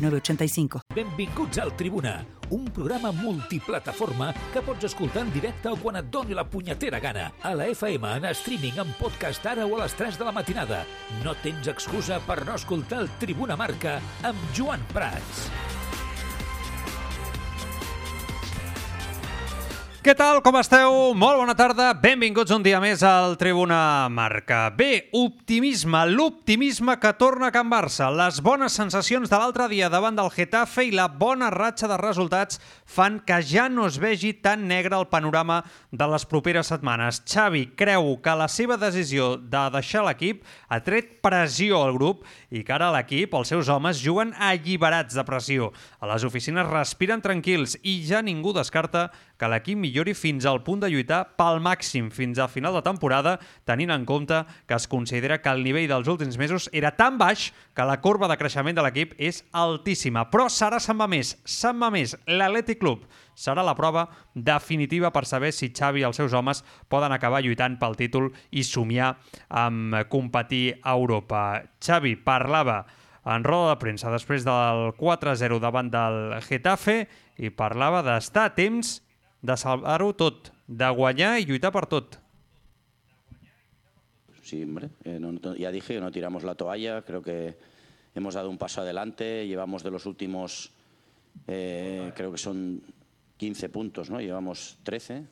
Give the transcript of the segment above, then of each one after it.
985. Benvinguts al Tribuna, un programa multiplataforma que pots escoltar en directe o quan et doni la punyetera gana. A la FM, en streaming, en podcast ara o a les 3 de la matinada. No tens excusa per no escoltar el Tribuna Marca amb Joan Prats. Què tal, com esteu? Molt bona tarda, benvinguts un dia més al Tribuna Marca. Bé, optimisme, l'optimisme que torna a Can Barça. Les bones sensacions de l'altre dia davant del Getafe i la bona ratxa de resultats fan que ja no es vegi tan negre el panorama de les properes setmanes. Xavi creu que la seva decisió de deixar l'equip ha tret pressió al grup i que ara l'equip, els seus homes, juguen alliberats de pressió. A les oficines respiren tranquils i ja ningú descarta que l'equip millori fins al punt de lluitar pel màxim fins al final de temporada, tenint en compte que es considera que el nivell dels últims mesos era tan baix que la corba de creixement de l'equip és altíssima. Però serà se'n va més, se'n va més. L'Atlètic Club serà la prova definitiva per saber si Xavi i els seus homes poden acabar lluitant pel títol i somiar amb competir a Europa. Xavi parlava en roda de premsa després del 4-0 davant del Getafe i parlava d'estar a temps de salvar-ho tot, de guanyar i lluitar per tot. Sí, hombre, eh, no, ya dije no tiramos la toalla, creo que hemos dado un paso adelante, llevamos de los últimos, eh, creo que son 15 puntos, ¿no? Llevamos 13.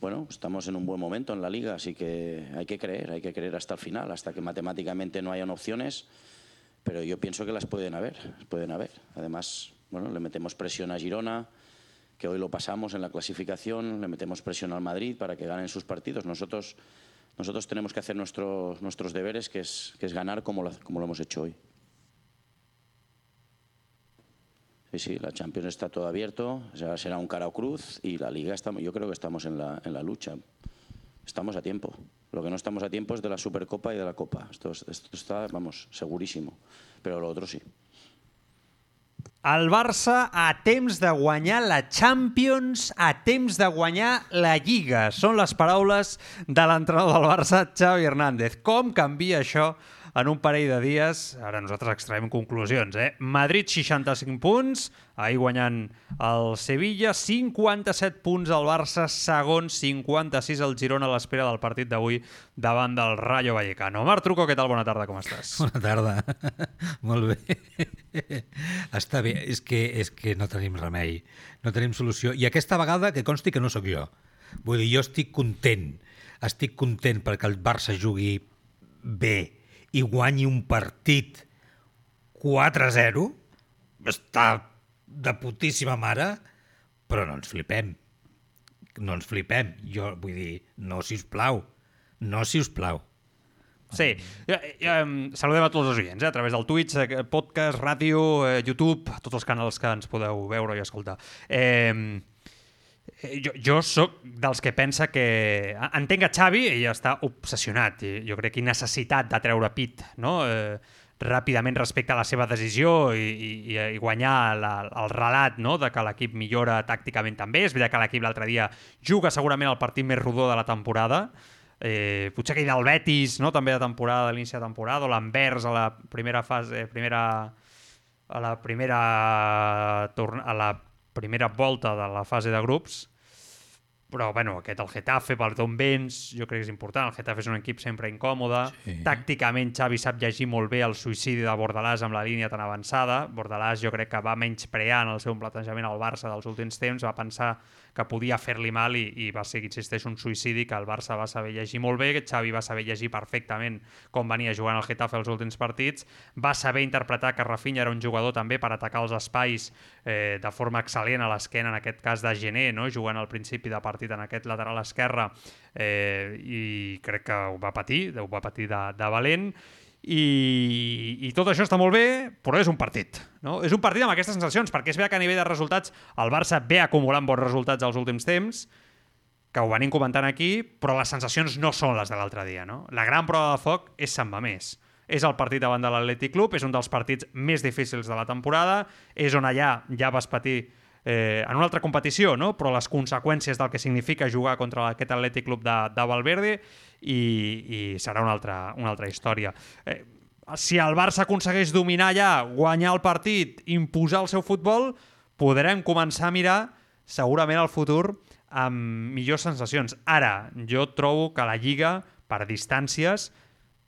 Bueno, estamos en un buen momento en la liga, así que hay que creer, hay que creer hasta el final, hasta que matemáticamente no hayan opciones, pero yo pienso que las pueden haber, pueden haber. Además, bueno, le metemos presión a Girona, que hoy lo pasamos en la clasificación, le metemos presión al Madrid para que ganen sus partidos. Nosotros, nosotros tenemos que hacer nuestro, nuestros deberes, que es, que es ganar como lo, como lo hemos hecho hoy. Sí, sí, la Champions está todo abierto, ya será un cara o cruz y la Liga, estamos, yo creo que estamos en la, en la lucha. Estamos a tiempo. Lo que no estamos a tiempo es de la Supercopa y de la Copa. Esto, esto está, vamos, segurísimo. Pero lo otro sí. El Barça a temps de guanyar la Champions, a temps de guanyar la Lliga. Són les paraules de l'entrenador del Barça, Xavi Hernández. Com canvia això en un parell de dies? Ara nosaltres extraiem conclusions, eh? Madrid 65 punts, ahir guanyant el Sevilla, 57 punts al Barça, segon, 56 al Girona a l'espera del partit d'avui davant del Rayo Vallecano. Marc Truco, què tal? Bona tarda, com estàs? Bona tarda. Molt bé. Està bé, és que, és que no tenim remei, no tenim solució. I aquesta vegada que consti que no sóc jo. Vull dir, jo estic content, estic content perquè el Barça jugui bé i guanyi un partit 4-0, està de putíssima mare, però no ens flipem. No ens flipem. Jo vull dir, no, si us plau. No, si us plau. Sí, ja, ja, saludem a tots els oients, eh? a través del Twitch, eh, podcast, ràdio, eh, YouTube, tots els canals que ens podeu veure i escoltar. Eh, jo, jo sóc dels que pensa que... Entenc que Xavi ell està obsessionat, i jo crec que necessitat de treure pit, no? Eh, ràpidament respecte a la seva decisió i, i, i guanyar la, el relat no? de que l'equip millora tàcticament també. És veritat que l'equip l'altre dia juga segurament el partit més rodó de la temporada, eh, potser aquell del Betis, no? també de temporada, de l'inici de temporada, o l'Anvers a la primera fase, primera, a la primera, a la primera volta de la fase de grups, però bueno, aquest el Getafe, per d'on vens, jo crec que és important, el Getafe és un equip sempre incòmode, sí. tàcticament Xavi sap llegir molt bé el suïcidi de Bordalàs amb la línia tan avançada, Bordalàs jo crec que va menys prear en el seu plantejament al Barça dels últims temps, va pensar que podia fer-li mal i, i va ser, insisteix, un suïcidi que el Barça va saber llegir molt bé, que Xavi va saber llegir perfectament com venia jugant el Getafe els últims partits, va saber interpretar que Rafinha era un jugador també per atacar els espais eh, de forma excel·lent a l'esquena, en aquest cas de Gené, no? jugant al principi de partit en aquest lateral esquerre, eh, i crec que ho va patir, ho va patir de, de valent, i, i tot això està molt bé, però és un partit. No? És un partit amb aquestes sensacions, perquè és bé que a nivell de resultats el Barça ve acumulant bons resultats als últims temps, que ho venim comentant aquí, però les sensacions no són les de l'altre dia. No? La gran prova de foc és Sant Mamés. És el partit davant de l'Atlètic Club, és un dels partits més difícils de la temporada, és on allà ja vas patir eh, en una altra competició, no? però les conseqüències del que significa jugar contra aquest Atlètic Club de, de Valverde i, i serà una altra, una altra història. Eh, si el Barça aconsegueix dominar allà, guanyar el partit, imposar el seu futbol, podrem començar a mirar segurament el futur amb millors sensacions. Ara, jo trobo que la Lliga, per distàncies,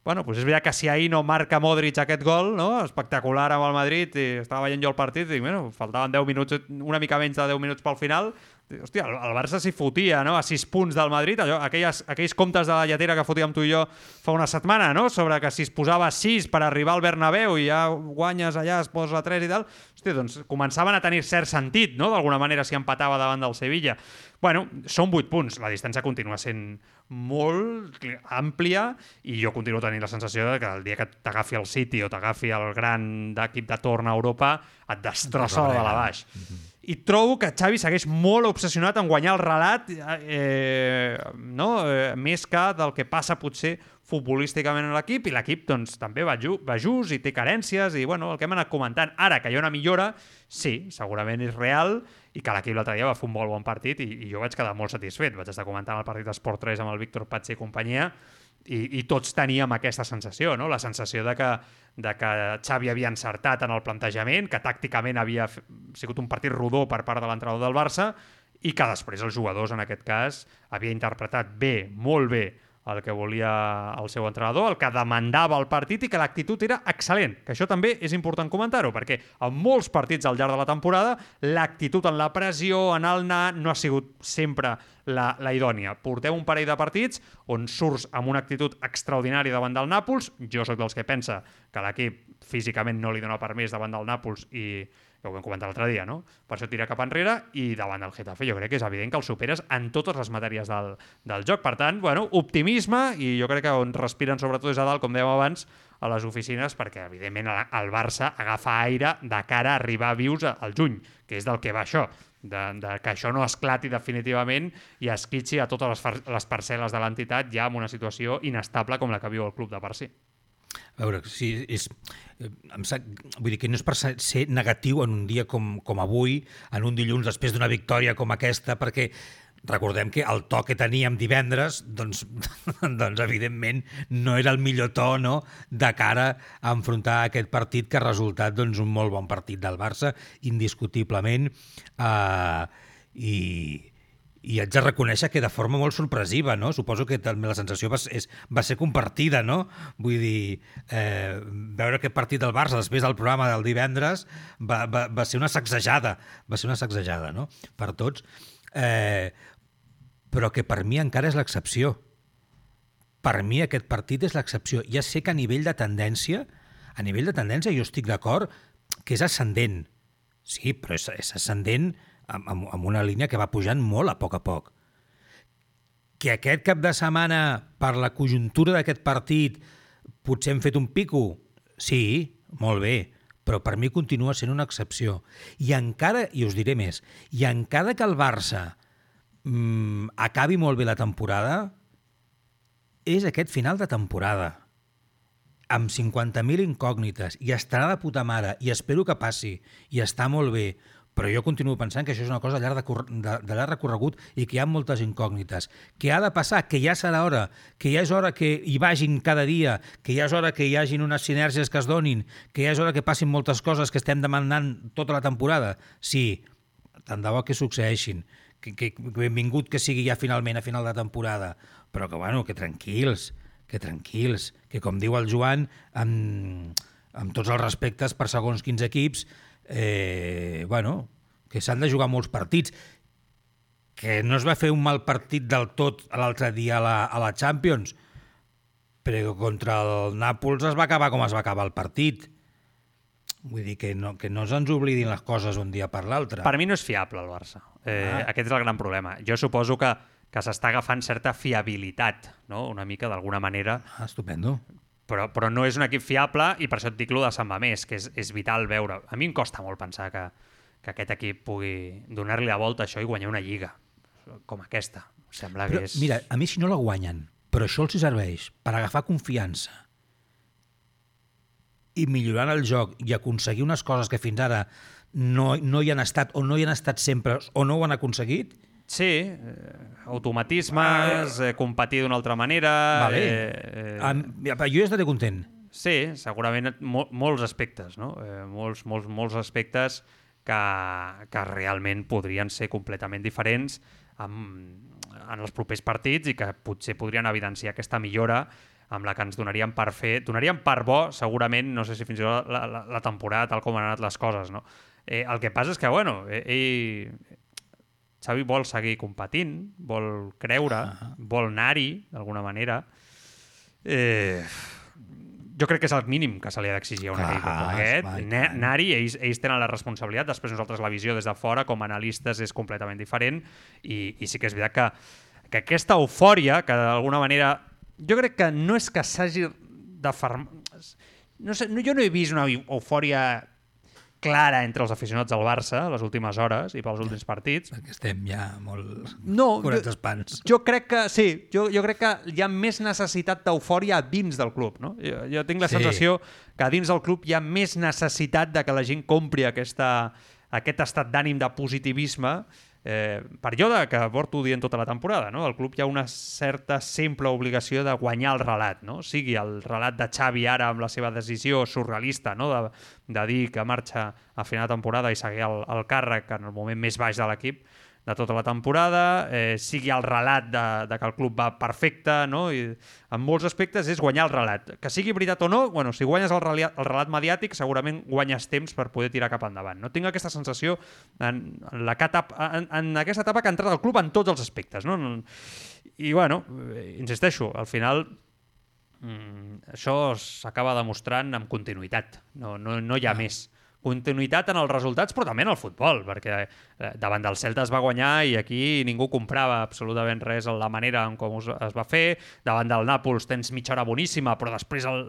Bueno, pues és veritat que si ahir no marca Modric aquest gol, no? espectacular amb el Madrid, i estava veient jo el partit, i bueno, faltaven 10 minuts, una mica menys de 10 minuts pel final, hòstia, el, el Barça s'hi fotia, no?, a 6 punts del Madrid, allò, aquelles, aquells comptes de la lletera que fotíem tu i jo fa una setmana, no?, sobre que si es posava 6 per arribar al Bernabéu i ja guanyes allà, es posa 3 i tal, hòstia, doncs començaven a tenir cert sentit, no?, d'alguna manera si empatava davant del Sevilla. Bueno, són 8 punts, la distància continua sent molt àmplia i jo continuo tenint la sensació de que el dia que t'agafi el City o t'agafi el gran d'equip de torn a Europa et destrossa de la baix. Mm -hmm. I trobo que Xavi segueix molt obsessionat en guanyar el relat eh, no? eh, més que del que passa potser futbolísticament en l'equip i l'equip doncs, també va, ju va just i té carències i bueno, el que hem anat comentant. Ara que hi ha una millora, sí, segurament és real i que l'equip l'altre dia va fer un molt bon partit i, i jo vaig quedar molt satisfet. Vaig estar comentant el partit d'Esport 3 amb el Víctor Patxi i companyia i, i tots teníem aquesta sensació, no? la sensació de que, de que Xavi havia encertat en el plantejament, que tàcticament havia sigut un partit rodó per part de l'entrenador del Barça i que després els jugadors, en aquest cas, havia interpretat bé, molt bé, el que volia el seu entrenador, el que demandava el partit i que l'actitud era excel·lent, que això també és important comentar-ho, perquè en molts partits al llarg de la temporada l'actitud en la pressió, en el anar, no ha sigut sempre la, la idònia. Porteu un parell de partits on surts amb una actitud extraordinària davant del Nàpols, jo sóc dels que pensa que l'equip físicament no li dona permís davant del Nàpols i que ho vam comentar l'altre dia, no? Per això tira cap enrere i davant del Getafe jo crec que és evident que el superes en totes les matèries del, del joc. Per tant, bueno, optimisme i jo crec que on respiren sobretot és a dalt, com dèiem abans, a les oficines perquè, evidentment, el Barça agafa aire de cara a arribar vius al juny, que és del que va això, de, de que això no esclati definitivament i esquitxi a totes les, les parcel·les de l'entitat ja en una situació inestable com la que viu el club de per si. A veure, sí, és, eh, em sap, vull dir que no és per ser negatiu en un dia com, com avui, en un dilluns després d'una victòria com aquesta, perquè recordem que el to que teníem divendres, doncs, doncs evidentment no era el millor to no, de cara a enfrontar aquest partit que ha resultat doncs, un molt bon partit del Barça, indiscutiblement, eh, i, i haig de reconèixer que de forma molt sorpresiva, no? Suposo que també la sensació va, és, va ser compartida, no? Vull dir, eh, veure aquest partit del Barça després del programa del divendres va, va, va ser una sacsejada, va ser una sacsejada, no? Per tots. Eh, però que per mi encara és l'excepció. Per mi aquest partit és l'excepció. Ja sé que a nivell de tendència, a nivell de tendència jo estic d'acord que és ascendent. Sí, però és, és ascendent amb, amb, amb una línia que va pujant molt a poc a poc. Que aquest cap de setmana, per la conjuntura d'aquest partit, potser hem fet un pico? Sí, molt bé, però per mi continua sent una excepció. I encara, i us diré més, i encara que el Barça mmm, acabi molt bé la temporada, és aquest final de temporada amb 50.000 incògnites i estarà de puta mare i espero que passi i està molt bé però jo continuo pensant que això és una cosa llarg, de, de, de llarg recorregut i que hi ha moltes incògnites. Que ha de passar, que ja serà hora, que ja és hora que hi vagin cada dia, que ja és hora que hi hagin unes sinergies que es donin, que ja és hora que passin moltes coses que estem demanant tota la temporada. Sí, tant de bo que succeeixin, que, que benvingut que sigui ja finalment a final de temporada, però que, bueno, que tranquils, que tranquils, que com diu el Joan, amb, amb tots els respectes per segons quins equips, eh, bueno, que s'han de jugar molts partits, que no es va fer un mal partit del tot l'altre dia a la, a la Champions, però contra el Nàpols es va acabar com es va acabar el partit. Vull dir que no, que no se'ns oblidin les coses un dia per l'altre. Per mi no és fiable el Barça. Eh, ah. Aquest és el gran problema. Jo suposo que, que s'està agafant certa fiabilitat, no? una mica d'alguna manera. Ah, estupendo. Però, però no és un equip fiable i per això et dic lo de Sant Mamés, que és, és vital veure. A mi em costa molt pensar que, que aquest equip pugui donar-li la volta a això i guanyar una lliga com aquesta. Sembla però, que és... Mira, a mi si no la guanyen, però això els serveix per agafar confiança i millorant el joc i aconseguir unes coses que fins ara no, no hi han estat o no hi han estat sempre o no ho han aconseguit, Sí, eh, automatismes, eh, competir d'una altra manera... Vale. Eh, eh... Am, jo estaré content. Sí, segurament mo molts aspectes, no? Eh, molts, molts, molts aspectes que, que realment podrien ser completament diferents amb, en els propers partits i que potser podrien evidenciar aquesta millora amb la que ens donarien per fer, donarien per bo, segurament, no sé si fins i tot la, la, la temporada, tal com han anat les coses, no? Eh, el que passa és que, bueno, ell, Xavi vol seguir competint, vol creure, uh -huh. vol anar-hi, d'alguna manera. Eh, jo crec que és el mínim que se li ha d'exigir a un equip com aquest. Anar-hi, ells, ells tenen la responsabilitat, després nosaltres la visió des de fora, com a analistes, és completament diferent, i, i sí que és veritat que, que aquesta eufòria, que d'alguna manera... Jo crec que no és que s'hagi de... Farm... No sé, no, jo no he vist una eufòria clara entre els aficionats del Barça les últimes hores i pels últims partits. Perquè estem ja molt no, curats espans. Jo crec que, sí, jo, jo crec que hi ha més necessitat d'eufòria dins del club. No? Jo, jo tinc la sí. sensació que dins del club hi ha més necessitat de que la gent compri aquesta, aquest estat d'ànim de positivisme eh, període que porto dient tota la temporada. No? El club hi ha una certa simple obligació de guanyar el relat, no? sigui el relat de Xavi ara amb la seva decisió surrealista no? de, de dir que marxa a final de temporada i seguir el, el càrrec en el moment més baix de l'equip, de tota la temporada, eh, sigui el relat de, de que el club va perfecte, no? I en molts aspectes és guanyar el relat. Que sigui veritat o no, bueno, si guanyes el, relat, el relat mediàtic segurament guanyes temps per poder tirar cap endavant. No tinc aquesta sensació en, en, la etapa, en, en aquesta etapa que ha entrat el club en tots els aspectes. No? I bueno, insisteixo, al final mm, això s'acaba demostrant amb continuïtat. No, no, no hi ha ah. més continuïtat en els resultats, però també en el futbol, perquè eh, davant del Celta es va guanyar i aquí ningú comprava absolutament res en la manera en com es va fer. Davant del Nàpols tens mitja hora boníssima, però després el,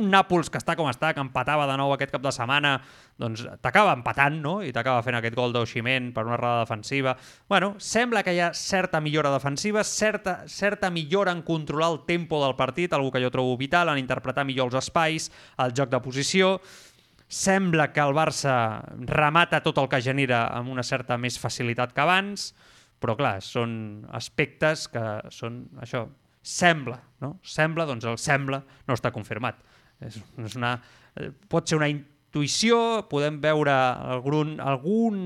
un Nàpols que està com està, que empatava de nou aquest cap de setmana, doncs t'acaba empatant, no? I t'acaba fent aquest gol d'Oximent per una errada defensiva. Bueno, sembla que hi ha certa millora defensiva, certa, certa millora en controlar el tempo del partit, algo que jo trobo vital, en interpretar millor els espais, el joc de posició Sembla que el Barça remata tot el que genera amb una certa més facilitat que abans, però clar, són aspectes que són això, sembla, no? Sembla, doncs el sembla no està confirmat. És, és una, eh, pot ser una intuïció, podem veure algun, algun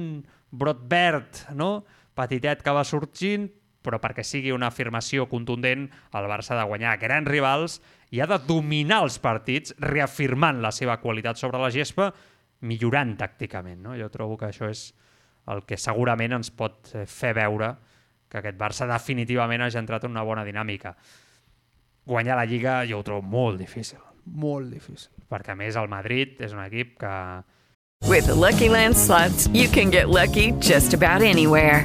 brot verd, no? petitet que va sorgint, però perquè sigui una afirmació contundent, el Barça ha de guanyar grans rivals i ha de dominar els partits, reafirmant la seva qualitat sobre la gespa, millorant tàcticament. No? Jo trobo que això és el que segurament ens pot eh, fer veure que aquest Barça definitivament ha entrat en una bona dinàmica. Guanyar la Lliga jo ho trobo molt difícil, molt difícil, perquè a més el Madrid és un equip que... With the Lucky Land slots, you can get lucky just about anywhere.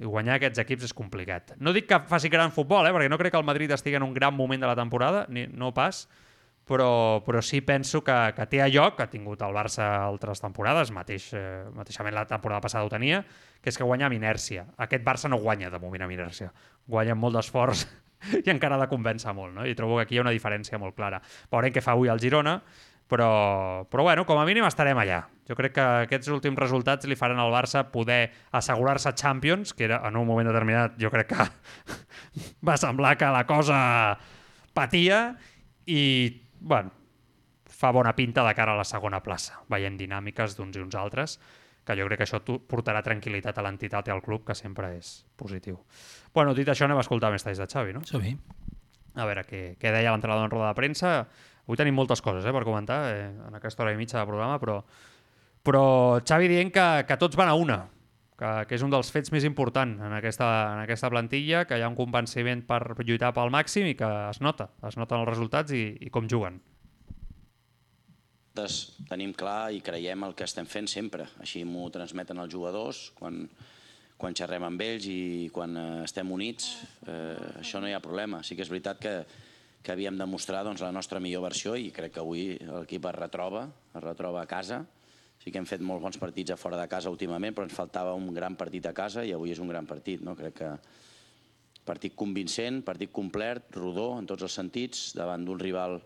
I guanyar aquests equips és complicat. No dic que faci gran futbol, eh, perquè no crec que el Madrid estigui en un gran moment de la temporada, ni, no pas, però, però sí penso que, que té allò que ha tingut el Barça altres temporades, mateix, eh, mateixament la temporada passada ho tenia, que és que guanya amb inèrcia. Aquest Barça no guanya de moment amb inèrcia, guanya amb molt d'esforç i encara ha de convèncer molt, no? I trobo que aquí hi ha una diferència molt clara. Veurem què fa avui el Girona, però, però bueno, com a mínim estarem allà. Jo crec que aquests últims resultats li faran al Barça poder assegurar-se Champions, que era en un moment determinat jo crec que va semblar que la cosa patia i, bueno, fa bona pinta de cara a la segona plaça. Veiem dinàmiques d'uns i uns altres, que jo crec que això portarà tranquil·litat a l'entitat i al club, que sempre és positiu. Bueno, dit això, anem a escoltar més talls de Xavi, no? Som-hi. A veure què, què deia l'entrenador en roda de premsa. Avui tenim moltes coses eh, per comentar eh, en aquesta hora i mitja de programa, però, però Xavi dient que, que tots van a una, que, que és un dels fets més importants en aquesta, en aquesta plantilla, que hi ha un convenciment per lluitar pel màxim i que es nota, es noten els resultats i, i com juguen. Tenim clar i creiem el que estem fent sempre, així m'ho transmeten els jugadors quan, quan xerrem amb ells i quan eh, estem units, eh, això no hi ha problema. Sí que és veritat que, que havíem de mostrar doncs, la nostra millor versió i crec que avui l'equip es retroba, es retroba a casa. Sí que hem fet molts bons partits a fora de casa últimament, però ens faltava un gran partit a casa i avui és un gran partit. No? Crec que partit convincent, partit complet, rodó en tots els sentits, davant d'un rival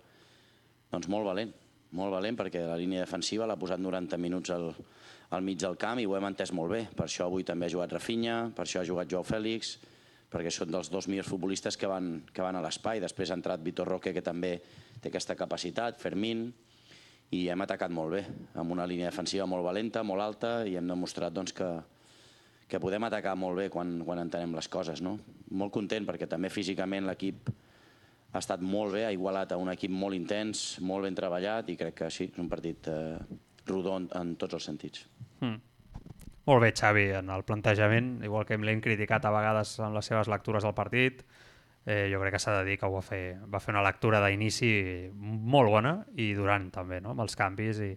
doncs, molt valent, molt valent perquè la línia defensiva l'ha posat 90 minuts al, al mig del camp i ho hem entès molt bé. Per això avui també ha jugat Rafinha, per això ha jugat Joao Fèlix, perquè són dels dos millors futbolistes que van, que van a l'espai. Després ha entrat Vitor Roque, que també té aquesta capacitat, Fermín, i hem atacat molt bé, amb una línia defensiva molt valenta, molt alta, i hem demostrat doncs, que, que podem atacar molt bé quan, quan entenem les coses. No? Molt content perquè també físicament l'equip ha estat molt bé, ha igualat a un equip molt intens, molt ben treballat i crec que sí, és un partit eh, rodó en, en tots els sentits. Mm. Molt bé, Xavi, en el plantejament, igual que l'hem criticat a vegades en les seves lectures del partit, eh, jo crec que s'ha de dir que ho va fer, va fer una lectura d'inici molt bona i durant també, no? amb els canvis i,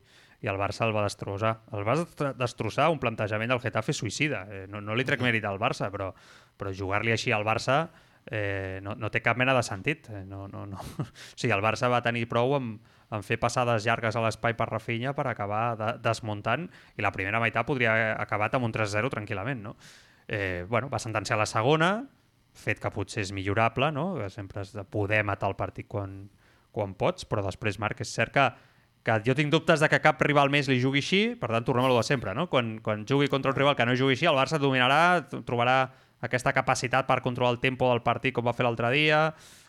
i el Barça el va destrossar. El va destrossar un plantejament del Getafe suïcida. Eh, no, no li trec mèrit al Barça, però, però jugar-li així al Barça eh, no, no té cap mena de sentit. Eh, no, no, no. O sigui, el Barça va tenir prou amb, en fer passades llargues a l'espai per Rafinha per acabar de, desmuntant i la primera meitat podria haver acabat amb un 3-0 tranquil·lament. No? Eh, bueno, va sentenciar la segona, fet que potser és millorable, no? sempre has de poder matar el partit quan, quan pots, però després, Marc, és cert que, que jo tinc dubtes de que cap rival més li jugui així, per tant, tornem a lo de sempre, no? Quan, quan jugui contra un rival que no jugui així, el Barça dominarà, trobarà aquesta capacitat per controlar el tempo del partit com va fer l'altre dia,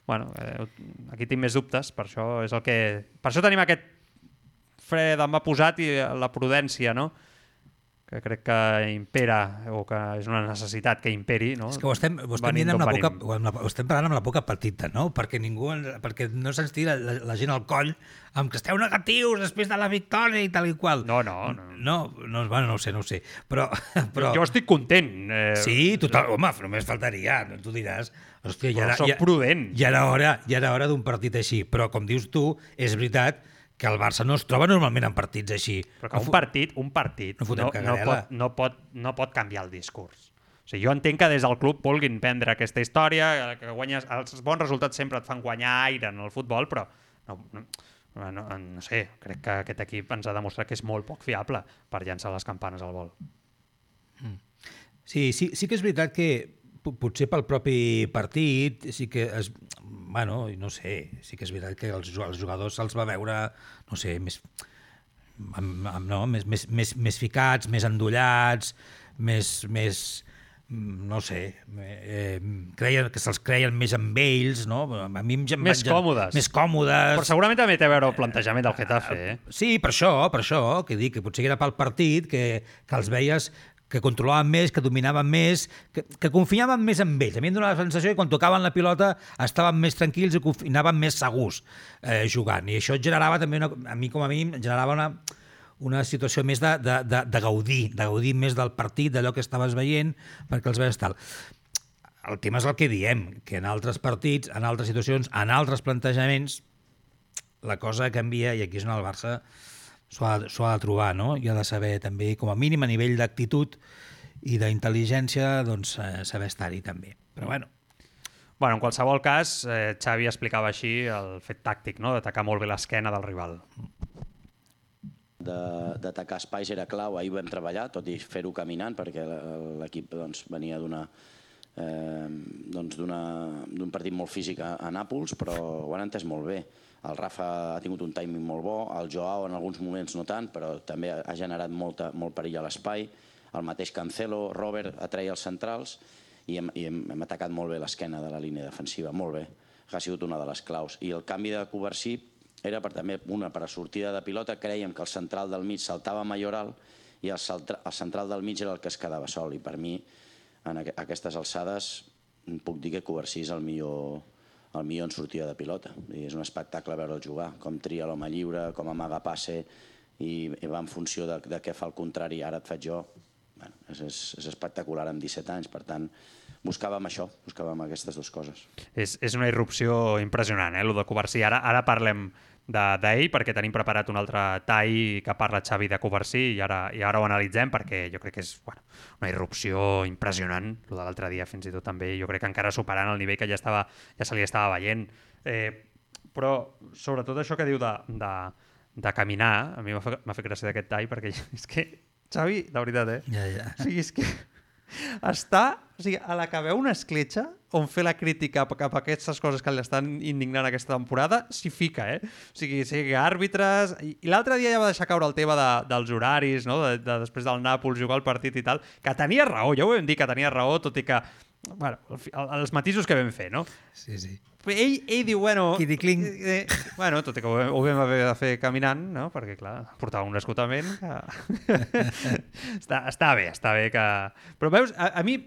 bueno, eh, aquí tinc més dubtes, per això és el que... Per això tenim aquest fre d'emma posat i la prudència, no? Que crec que impera o que és una necessitat que imperi no? és que ho estem, ho estem, amb la poca, ho estem parlant amb la poca petita no? perquè ningú perquè no se'ns tira la, la gent al coll amb que esteu negatius després de la victòria i tal i qual no, no, no, no, no, bueno, no ho sé, no ho sé però, però... jo estic content eh... sí, total, home, només faltaria tu diràs Hòstia, ja era, ja, prudent. Ja era hora, ja era hora d'un partit així, però com dius tu, és veritat que el Barça no es troba normalment en partits així. Però que un partit, un partit no, no, no, pot, no, pot, no pot canviar el discurs. O sigui, jo entenc que des del club vulguin prendre aquesta història, que guanyes, els bons resultats sempre et fan guanyar aire en el futbol, però no, no, no, no sé, crec que aquest equip ens ha demostrat que és molt poc fiable per llançar les campanes al vol. Mm. Sí, sí, sí que és veritat que potser pel propi partit sí que es, bueno, no sé, sí que és veritat que els, els jugadors se'ls va veure, no sé, més, amb, amb, no, més, més, més, més ficats, més endollats, més, més no sé, eh, creien, que se'ls creien més amb ells, no? A mi em més còmodes. Més còmodes. Però segurament també té a veure el plantejament del Getafe, eh? Sí, per això, per això, que dic que potser era pel partit, que, que els veies que controlaven més, que dominaven més, que, que confiaven més en ells. A mi em donava la sensació que quan tocaven la pilota estaven més tranquils i anaven més segurs eh, jugant. I això generava també, una, a mi com a mi, generava una, una situació més de, de, de, de gaudir, de gaudir més del partit, d'allò que estaves veient, perquè els veies tal. El tema és el que diem, que en altres partits, en altres situacions, en altres plantejaments, la cosa canvia i aquí és on el Barça s'ho ha, ha de trobar, no? I ha de saber també, com a mínim a nivell d'actitud i d'intel·ligència, doncs, eh, saber estar-hi també. Però bueno, Bueno, en qualsevol cas, eh, Xavi explicava així el fet tàctic, no? d'atacar molt bé l'esquena del rival. de- d'atacar espais era clau. Ahir vam treballar, tot i fer-ho caminant, perquè l'equip doncs, venia d'una eh, doncs d'un partit molt físic a, a Nàpols, però ho han entès molt bé. El Rafa ha tingut un timing molt bo, el Joao en alguns moments no tant, però també ha generat molta, molt perill a l'espai. El mateix Cancelo, Robert atreia els centrals i hem, i hem, hem atacat molt bé l'esquena de la línia defensiva, molt bé. Ha sigut una de les claus. I el canvi de Covarsí era per, també una per a sortida de pilota, creiem que el central del mig saltava Mayoral i el, el central del mig era el que es quedava sol i per mi en aqu aquestes alçades puc dir que Covarsí és el millor, el millor en sortida de pilota. I és un espectacle veure'l jugar, com tria l'home lliure, com amaga passe i, va en funció de, de què fa el contrari, ara et faig jo. Bueno, és, és, és espectacular amb 17 anys, per tant, buscàvem això, buscàvem aquestes dues coses. És, és una irrupció impressionant, eh, el de Covarsí. Ara, ara parlem d'ell perquè tenim preparat un altre tall que parla Xavi de Covarsí i ara, i ara ho analitzem perquè jo crec que és bueno, una irrupció impressionant. El de l'altre dia fins i tot també jo crec que encara superant el nivell que ja, estava, ja se li estava veient. Eh, però sobretot això que diu de, de, de caminar, a mi m'ha fet, fet gràcia d'aquest tall perquè és que Xavi, de veritat, eh? Ja, ja. O sigui, és que està, o sigui, a la que veu una escletxa on fer la crítica cap a aquestes coses que l'estan indignant aquesta temporada, s'hi fica, eh? O sigui, sigui àrbitres... I, i l'altre dia ja va deixar caure el tema de, dels horaris, no? De, de, després del Nàpols jugar el partit i tal, que tenia raó, ja ho vam dir que tenia raó, tot i que bueno, els matisos que vam fer, no? Sí, sí. Ell, ell diu, bueno... Quiticling. Eh, bueno, tot i que ho, ho vam haver de fer caminant, no? Perquè, clar, portava un esgotament que... està, està bé, està bé que... Però veus, a, a mi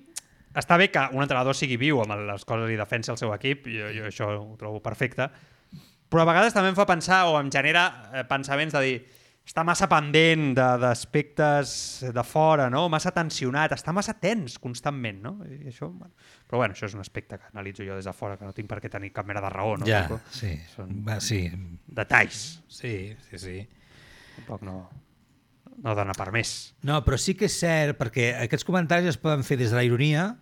està bé que un entrenador sigui viu amb les coses i defensi el seu equip, jo, jo això ho trobo perfecte, però a vegades també em fa pensar o em genera eh, pensaments de dir està massa pendent de- d'aspectes de, de fora, no? massa tensionat, està massa tens constantment. No? I això, bueno. Però bueno, això és un aspecte que analitzo jo des de fora, que no tinc per què tenir cap mena de raó. No? Ja, sí. Són Va, sí. detalls. Sí, sí, sí. Tampoc no, no dona per més. No, però sí que és cert, perquè aquests comentaris es poden fer des de la ironia,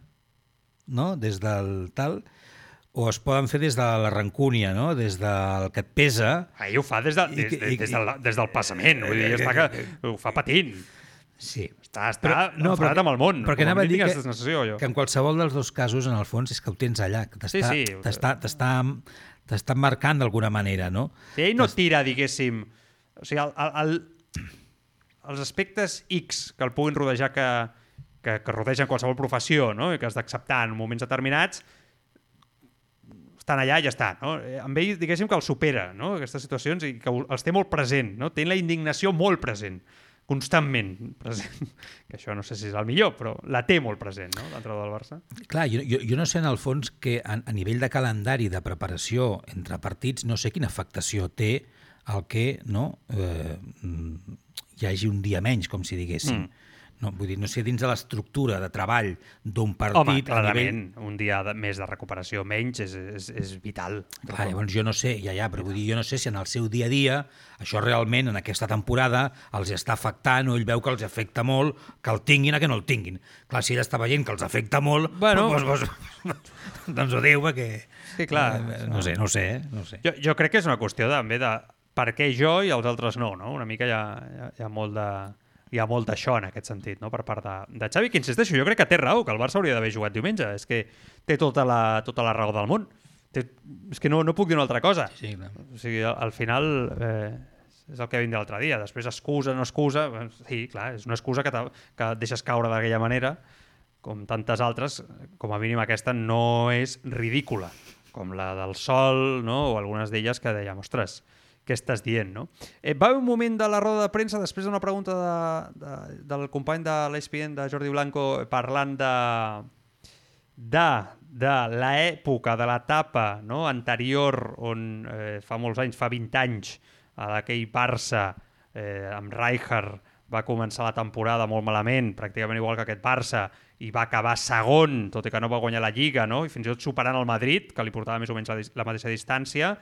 no? des del tal, o es poden fer des de la rancúnia, no? des del que et pesa. Ahir ho fa des, de, des, que- des, des, del, des del passament. Vull dir, està que ho fa patint. Sí. Està, està no, enfadat perquè- amb el món. Perquè Com a anava a dir que, sensació, jo. que en qualsevol dels dos casos, en el fons, és que ho tens allà, que t'està Sí, sí. t'està marcant d'alguna manera, no? Si ell no tira, diguéssim... O sigui, el, el, el, els aspectes X que el puguin rodejar que, que, que rodegen qualsevol professió no? i que has d'acceptar en moments determinats estan allà i ja està. No? Eh, Amb ell, diguéssim, que el supera, no? aquestes situacions, i que els té molt present. No? Té la indignació molt present, constantment present. Que això no sé si és el millor, però la té molt present, no? l'entrenador del Barça. Clar, jo, jo, jo no sé en el fons que a, a nivell de calendari de preparació entre partits no sé quina afectació té el que no, eh, hi hagi un dia menys, com si diguéssim. Mm. No, vull dir, no sé, dins de l'estructura de treball d'un partit... Home, a nivell... clarament, un dia de, més de recuperació menys és, és, és vital. Clar, llavors jo no sé, ja, ja, però vull dir, jo no sé si en el seu dia a dia això realment en aquesta temporada els està afectant o ell veu que els afecta molt que el tinguin a que no el tinguin. Clar, si ell està veient que els afecta molt, Bueno. doncs, doncs, doncs ho diu perquè... Sí, clar. Eh, No sé, no sé, eh? no sé. Jo, jo crec que és una qüestió també de per què jo i els altres no, no? Una mica hi ha, hi ha, hi ha molt de hi ha molt d'això en aquest sentit, no? per part de, de Xavi, que insisteixo, jo crec que té raó, que el Barça hauria d'haver jugat diumenge, és que té tota la, tota la raó del món. Té, és que no, no puc dir una altra cosa. Sí, clar. O sigui, al, al final eh, és el que vam dir l'altre dia, després excusa, no excusa, eh, sí, clar, és una excusa que, que deixes caure d'aquella manera, com tantes altres, com a mínim aquesta no és ridícula, com la del Sol, no? o algunes d'elles que dèiem, ostres, què estàs dient, no? Eh, va haver un moment de la roda de premsa, després d'una pregunta de, de, del company de l'ESPN, de Jordi Blanco, parlant de, de, de l'època, de l'etapa no? anterior, on eh, fa molts anys, fa 20 anys, a d'aquell Barça eh, amb Rijkaard va començar la temporada molt malament, pràcticament igual que aquest Barça, i va acabar segon, tot i que no va guanyar la Lliga, no? i fins i tot superant el Madrid, que li portava més o menys la, la mateixa distància,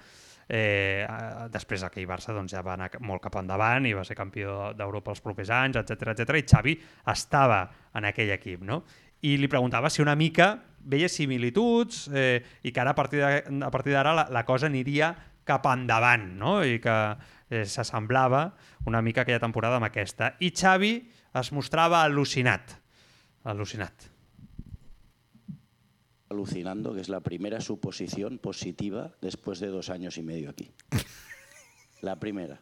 Eh, després aquell Barça doncs, ja va anar molt cap endavant i va ser campió d'Europa els propers anys, etc etc. i Xavi estava en aquell equip. No? I li preguntava si una mica veia similituds eh, i que ara a partir d'ara la, la cosa aniria cap endavant, no? I que eh, s'assemblava una mica aquella temporada amb aquesta. I Xavi es mostrava al·lucinat. Al·lucinat. Alucinando, que es la primera suposición positiva después de dos años y medio aquí. La primera.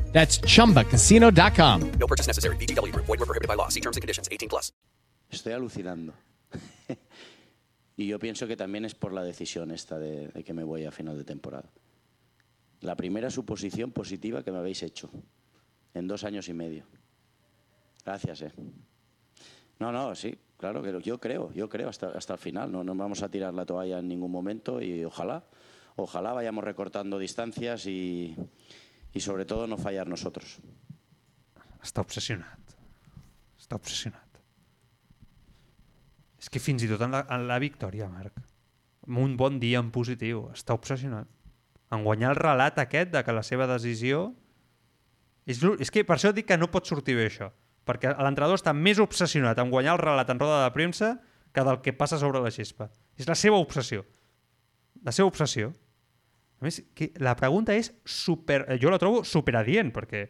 That's chumbacasino.com. No purchase necessary. VGW Group. Void were prohibited by law. See terms and conditions. 18 plus. Estoy alucinando. y yo pienso que también es por la decisión esta de, de que me voy a final de temporada. La primera suposición positiva que me habéis hecho en dos años y medio. Gracias, eh. No, no, sí, claro que yo creo, yo creo hasta, hasta el final. No nos vamos a tirar la toalla en ningún momento y ojalá, ojalá vayamos recortando distancias y, y sobre todo no fallar nosotros. Està obsessionat. Està obsessionat. És que fins i tot en la, en la victòria, Marc, amb un bon dia en positiu, està obsessionat. En guanyar el relat aquest de que la seva decisió... És, és que per això dic que no pot sortir bé això, perquè l'entrenador està més obsessionat en guanyar el relat en roda de premsa que del que passa sobre la gespa. És la seva obsessió. La seva obsessió. A més, que la pregunta és super... Jo la trobo superadient, perquè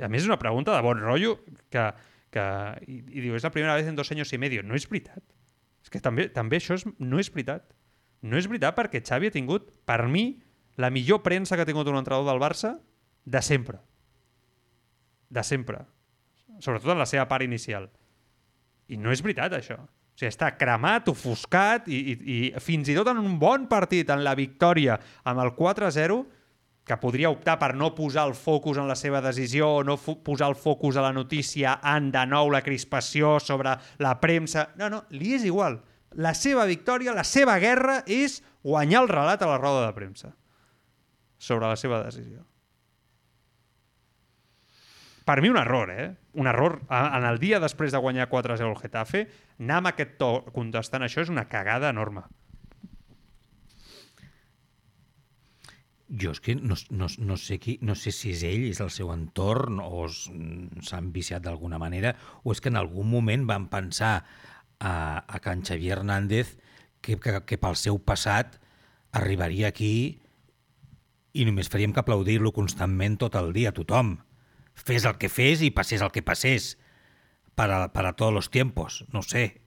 a més és una pregunta de bon rotllo que, que i, i diu, és la primera vegada en dos anys i medio. No és veritat. És que també, també això és, no és veritat. No és veritat perquè Xavi ha tingut, per mi, la millor premsa que ha tingut un entrenador del Barça de sempre. De sempre. Sobretot en la seva part inicial. I no és veritat, això. O sigui, està cremat, ofuscat, i, i, i fins i tot en un bon partit, en la victòria, amb el 4-0, que podria optar per no posar el focus en la seva decisió o no posar el focus a la notícia en de nou la crispació sobre la premsa. No, no, li és igual. La seva victòria, la seva guerra és guanyar el relat a la roda de premsa sobre la seva decisió. Per mi un error, eh? Un error en el dia després de guanyar 4-0 el Getafe, anar amb aquest to contestant això és una cagada enorme. Jo és que no, no, no, sé qui, no sé si és ell, és el seu entorn, o s'han viciat d'alguna manera, o és que en algun moment van pensar a, a Can Xavier Hernández que, que, que pel seu passat arribaria aquí i només faríem que aplaudir-lo constantment tot el dia a tothom. Fes el que fes i passés el que passés per a, per a tots els tiempos. No sé,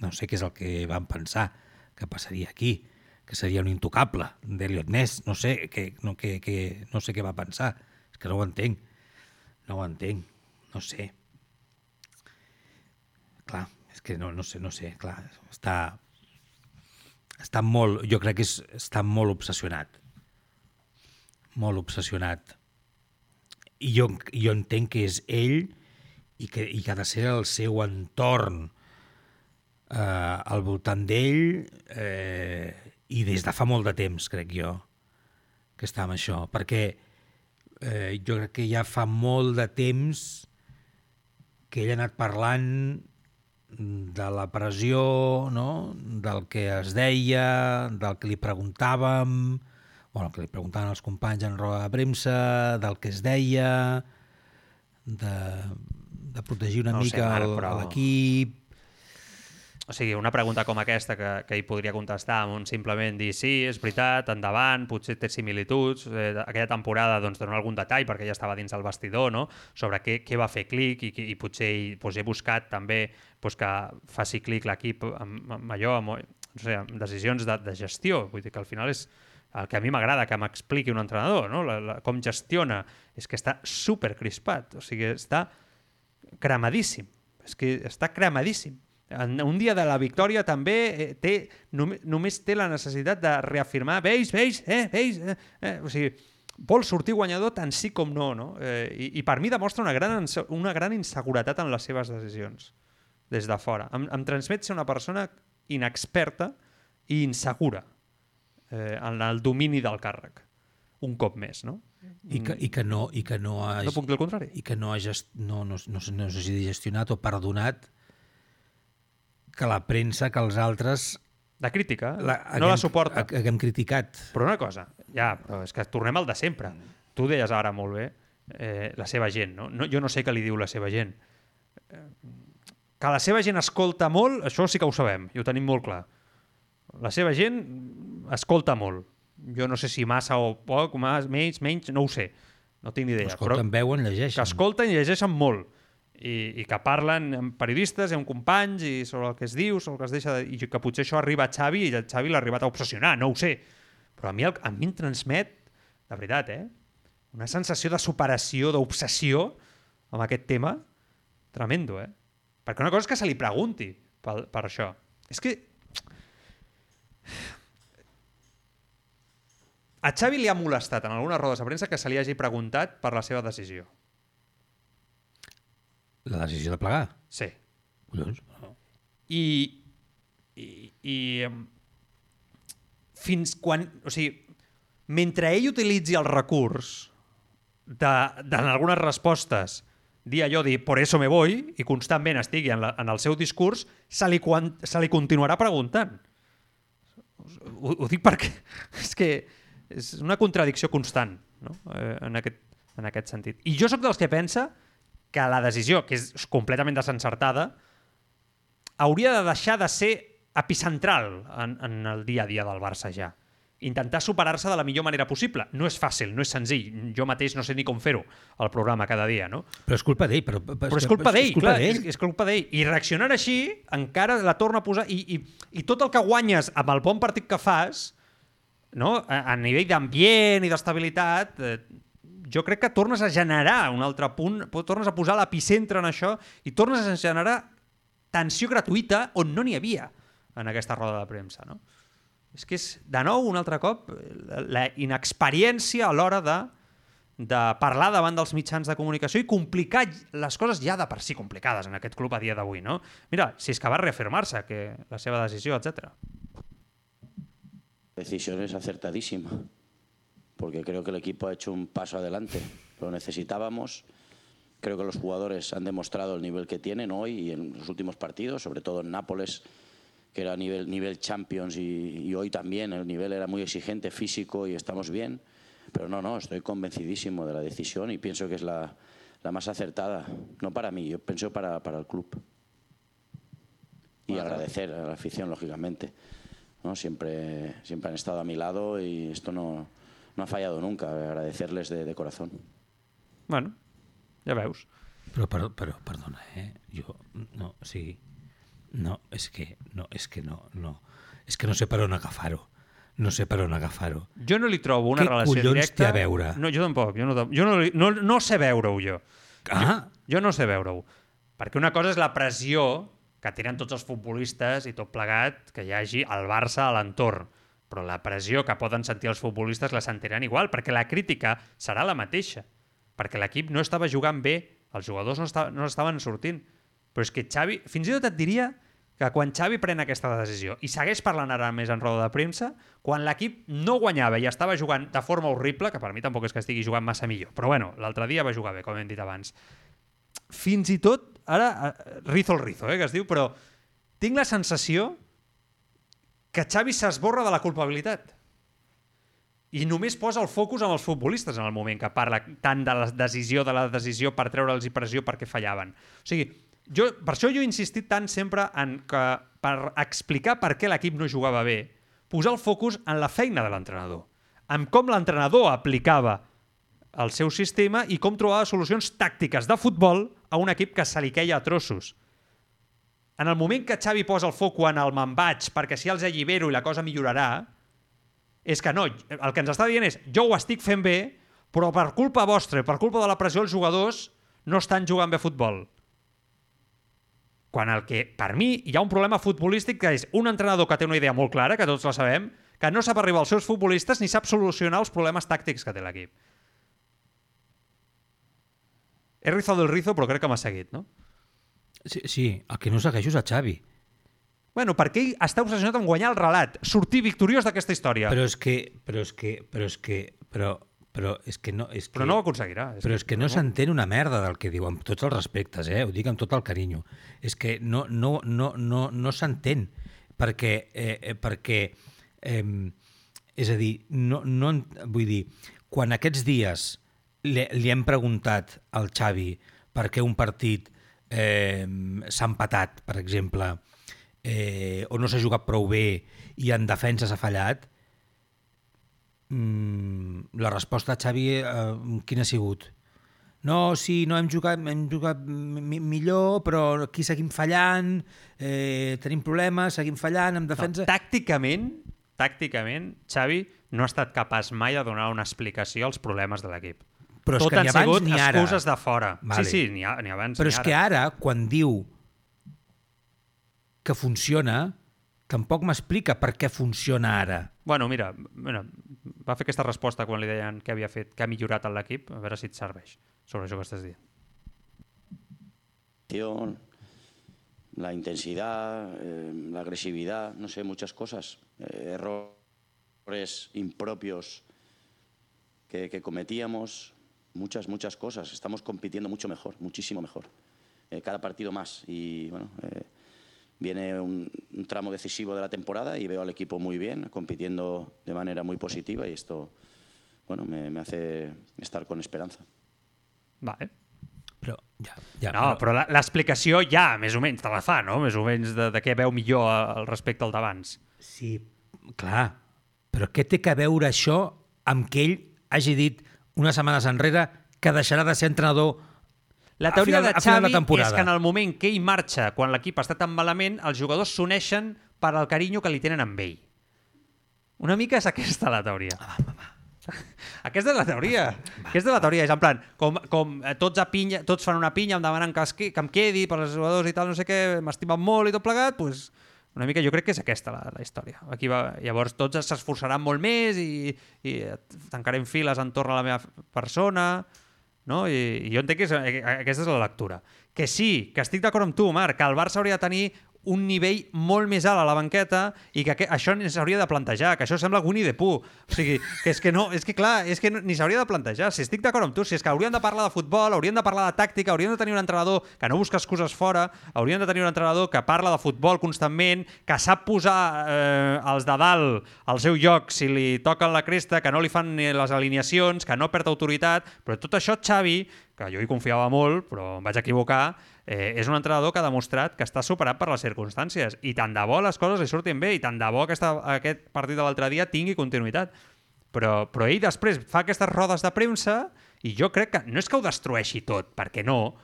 no sé què és el que van pensar que passaria aquí que seria un intocable d'Eliot Ness, no sé, que, no, que, que, no sé què va pensar, és que no ho entenc, no ho entenc, no sé. Clar, és que no, no sé, no sé, clar, està, està molt, jo crec que és, està molt obsessionat, molt obsessionat. I jo, jo entenc que és ell i que, i que ha de ser el seu entorn eh, al voltant d'ell eh, i des de fa molt de temps, crec jo, que està amb això, perquè eh, jo crec que ja fa molt de temps que ell ha anat parlant de la pressió, no? del que es deia, del que li preguntàvem, bueno, que li preguntaven els companys en roda de premsa, del que es deia, de, de protegir una No sé, mica Marc, però- l'equip, O sigui, una pregunta com aquesta que, que ell podria contestar amb un simplement dir sí, és veritat, endavant, potser té similituds, eh, aquella temporada doncs, donar algun detall perquè ja estava dins el vestidor, no? sobre què, què va fer clic i, i potser ell, doncs, he buscat també doncs, que faci clic l'equip amb, amb allò, amb, no sé, amb decisions de, de gestió, vull dir que al final és, el que a mi m'agrada que m'expliqui un entrenador, no? la, la, com gestiona, és que està super crispat, o sigui, està cremadíssim, és que està cremadíssim. En un dia de la victòria també eh, té, nom només té la necessitat de reafirmar veus, veus, eh, veus, eh, eh. o sigui, vol sortir guanyador tant sí com no, no? Eh, i, I per mi demostra una gran, una gran inseguretat en les seves decisions des de fora. Em, em transmet ser una persona inexperta i insegura eh, en el domini del càrrec, un cop més, no? I que, i que no i que no ha, No puc dir el contrari. i que no ha gest, no, no, no, no s'hagi gestionat o perdonat que la premsa, que els altres De crítica, la, no la suporta. ha- Haguem criticat. Però una cosa, ja, però és que tornem al de sempre. Tu deies ara molt bé eh, la seva gent, no? no? Jo no sé què li diu la seva gent. Eh, que la seva gent escolta molt, això sí que ho sabem, i ho tenim molt clar. La seva gent escolta molt. Jo no sé si massa o poc, mas, menys, menys, no ho sé. No tinc ni idea. Escolten, veuen, llegeixen. Que escolten i llegeixen molt. I, i que parlen amb periodistes i amb companys i sobre el que es diu, sobre el que es deixa de... i que potser això arriba a Xavi i el Xavi l'ha arribat a obsessionar, no ho sé. Però a mi, el, a mi em transmet, de veritat, eh? una sensació de superació, d'obsessió amb aquest tema tremendo, eh? Perquè una cosa és que se li pregunti per, per això. És que a Xavi li ha molestat en algunes rodes de premsa que se li hagi preguntat per la seva decisió. La decisió de plegar. Sí. Collons. I, i, i fins quan... O sigui, mentre ell utilitzi el recurs de, de en algunes respostes dir allò, dir, por eso me voy, i constantment estigui en, la, en el seu discurs, se li, quan, se li continuarà preguntant. Ho, ho dic perquè és que és una contradicció constant no? eh, en, aquest, en aquest sentit. I jo sóc dels que pensa que la decisió, que és completament desencertada, hauria de deixar de ser epicentral en, en el dia a dia del Barça ja. Intentar superar-se de la millor manera possible. No és fàcil, no és senzill. Jo mateix no sé ni com fer-ho, el programa cada dia, no? Però és culpa d'ell. Però, Però és culpa d'ell, clar, és, és culpa d'ell. I reaccionar així encara la torna a posar... I, i, I tot el que guanyes amb el bon partit que fas, no? a, a nivell d'ambient i d'estabilitat, eh, jo crec que tornes a generar un altre punt, tornes a posar l'epicentre en això i tornes a generar tensió gratuïta on no n'hi havia en aquesta roda de premsa. No? És que és, de nou, un altre cop, la, inexperiència a l'hora de, de parlar davant dels mitjans de comunicació i complicar les coses ja de per si complicades en aquest club a dia d'avui. No? Mira, si és que va reafirmar-se que la seva decisió, etc. La decisión es acertadísima, porque creo que el equipo ha hecho un paso adelante. Lo necesitábamos. Creo que los jugadores han demostrado el nivel que tienen hoy y en los últimos partidos, sobre todo en Nápoles, que era nivel, nivel Champions y, y hoy también el nivel era muy exigente, físico y estamos bien. Pero no, no, estoy convencidísimo de la decisión y pienso que es la, la más acertada. No para mí, yo pienso para, para el club. Y agradecer a la afición, lógicamente. ¿no? Siempre, siempre han estado a mi lado y esto no, no ha fallado nunca. Agradecerles de, de corazón. Bueno, ja veus. Però, però, però perdona, eh? Jo, no, o sigui, no, és que, no, és que no, no, és que no sé per on agafar-ho. No sé per on agafar-ho. Jo no li trobo una Què relació collons directa... té a veure? No, jo tampoc. Jo no, jo no, no, no sé veure-ho, jo. Ah. Jo, jo no sé veure-ho. Perquè una cosa és la pressió que tenen tots els futbolistes i tot plegat que hi hagi al Barça a l'entorn. Però la pressió que poden sentir els futbolistes la sentiran igual, perquè la crítica serà la mateixa. Perquè l'equip no estava jugant bé, els jugadors no, esta, no estaven sortint. Però és que Xavi, fins i tot et diria que quan Xavi pren aquesta decisió i segueix parlant ara més en roda de premsa, quan l'equip no guanyava i estava jugant de forma horrible, que per mi tampoc és que estigui jugant massa millor, però bueno, l'altre dia va jugar bé, com hem dit abans. Fins i tot, ara, eh, rizo el rizo, eh, que es diu, però tinc la sensació que Xavi s'esborra de la culpabilitat i només posa el focus en els futbolistes en el moment que parla tant de la decisió de la decisió per treure'ls pressió perquè fallaven. O sigui, jo, per això jo he insistit tant sempre en que per explicar per què l'equip no jugava bé, posar el focus en la feina de l'entrenador, en com l'entrenador aplicava el seu sistema i com trobava solucions tàctiques de futbol a un equip que se li queia a trossos. En el moment que Xavi posa el foc en el me'n vaig perquè si els allibero i la cosa millorarà, és que no, el que ens està dient és jo ho estic fent bé, però per culpa vostra, per culpa de la pressió, els jugadors no estan jugant bé a futbol. Quan el que, per mi, hi ha un problema futbolístic que és un entrenador que té una idea molt clara, que tots la sabem, que no sap arribar als seus futbolistes ni sap solucionar els problemes tàctics que té l'equip. He rizado el rizo, però crec que m'ha seguit, no? Sí, sí, el que no segueixo és a Xavi. Bueno, perquè ell està obsessionat en guanyar el relat, sortir victoriós d'aquesta història. Però és que... Però és que... Però és que... Però, però és que no... És que, Però no ho aconseguirà. És Però és que no s'entén una merda del que diu, amb tots els respectes, eh? ho dic amb tot el carinyo. És que no, no, no, no, no s'entén, perquè, eh, eh, perquè eh, és a dir, no, no, vull dir, quan aquests dies li, li hem preguntat al Xavi per què un partit eh, s'ha empatat, per exemple, eh, o no s'ha jugat prou bé i en defensa s'ha fallat, la resposta, Xavi, eh, quina ha sigut? No, sí, no hem jugat, hem jugat mi millor, però aquí seguim fallant, eh, tenim problemes, seguim fallant, en defensa... No, tàcticament, tàcticament, Xavi no ha estat capaç mai de donar una explicació als problemes de l'equip. Però és Tot que han ni abans sigut ni ara. excuses de fora. Vale. Sí, sí, ni, a, ni abans Però ni és ara. que ara, quan diu que funciona, tampoc m'explica per què funciona ara. Bueno, mira, mira, va fer aquesta resposta quan li deien què havia fet, què ha millorat en l'equip, a veure si et serveix sobre això que estàs dient. la intensidad, eh, la agresividad, no sé, muchas cosas, eh, errores impropios que, que cometíamos, muchas, muchas cosas. Estamos compitiendo mucho mejor, muchísimo mejor. Eh, cada partido más. Y bueno, viene un, un tramo decisivo de la temporada y veo al equipo muy bien, compitiendo de manera muy positiva y esto, bueno, me, me hace estar con esperanza. Vale. Però, ja, ja, no, però la- l'explicació ja, més o menys, te la fa, no? Més o menys de, de què veu millor al respecte al d'abans. Sí, clar, però què té que veure això amb que ell hagi dit unes setmanes enrere que deixarà de ser entrenador La teoria final, de Xavi de és que en el moment que ell marxa, quan l'equip està tan malament, els jugadors s'uneixen per al carinyo que li tenen amb ell. Una mica és aquesta la teoria. Ah, Aquesta és la teoria. Aquesta és la teoria. És en plan, com, com eh, tots, a pinya, tots fan una pinya, em demanen que, es, que em quedi per als jugadors i tal, no sé què, m'estimen molt i tot plegat, doncs una mica jo crec que és aquesta la, la història. Aquí va, llavors tots s'esforçaran molt més i, i tancarem files entorn a la meva persona, no? I, i jo entenc que és, eh, aquesta és la lectura. Que sí, que estic d'acord amb tu, Marc, que el Barça hauria de tenir un nivell molt més alt a la banqueta i que això ni s'hauria de plantejar, que això sembla Winnie the Pooh. O sigui, que és que no, és que clar, és que no, ni s'hauria de plantejar. Si estic d'acord amb tu, si és que haurien de parlar de futbol, haurien de parlar de tàctica, haurien de tenir un entrenador que no busca excuses fora, haurien de tenir un entrenador que parla de futbol constantment, que sap posar eh, els de dalt al seu lloc si li toquen la cresta, que no li fan ni les alineacions, que no perd autoritat, però tot això Xavi, que jo hi confiava molt, però em vaig equivocar, eh, és un entrenador que ha demostrat que està superat per les circumstàncies i tant de bo les coses li surtin bé i tant de bo aquesta, aquest partit de l'altre dia tingui continuïtat. Però, però ell després fa aquestes rodes de premsa i jo crec que no és que ho destrueixi tot, perquè no,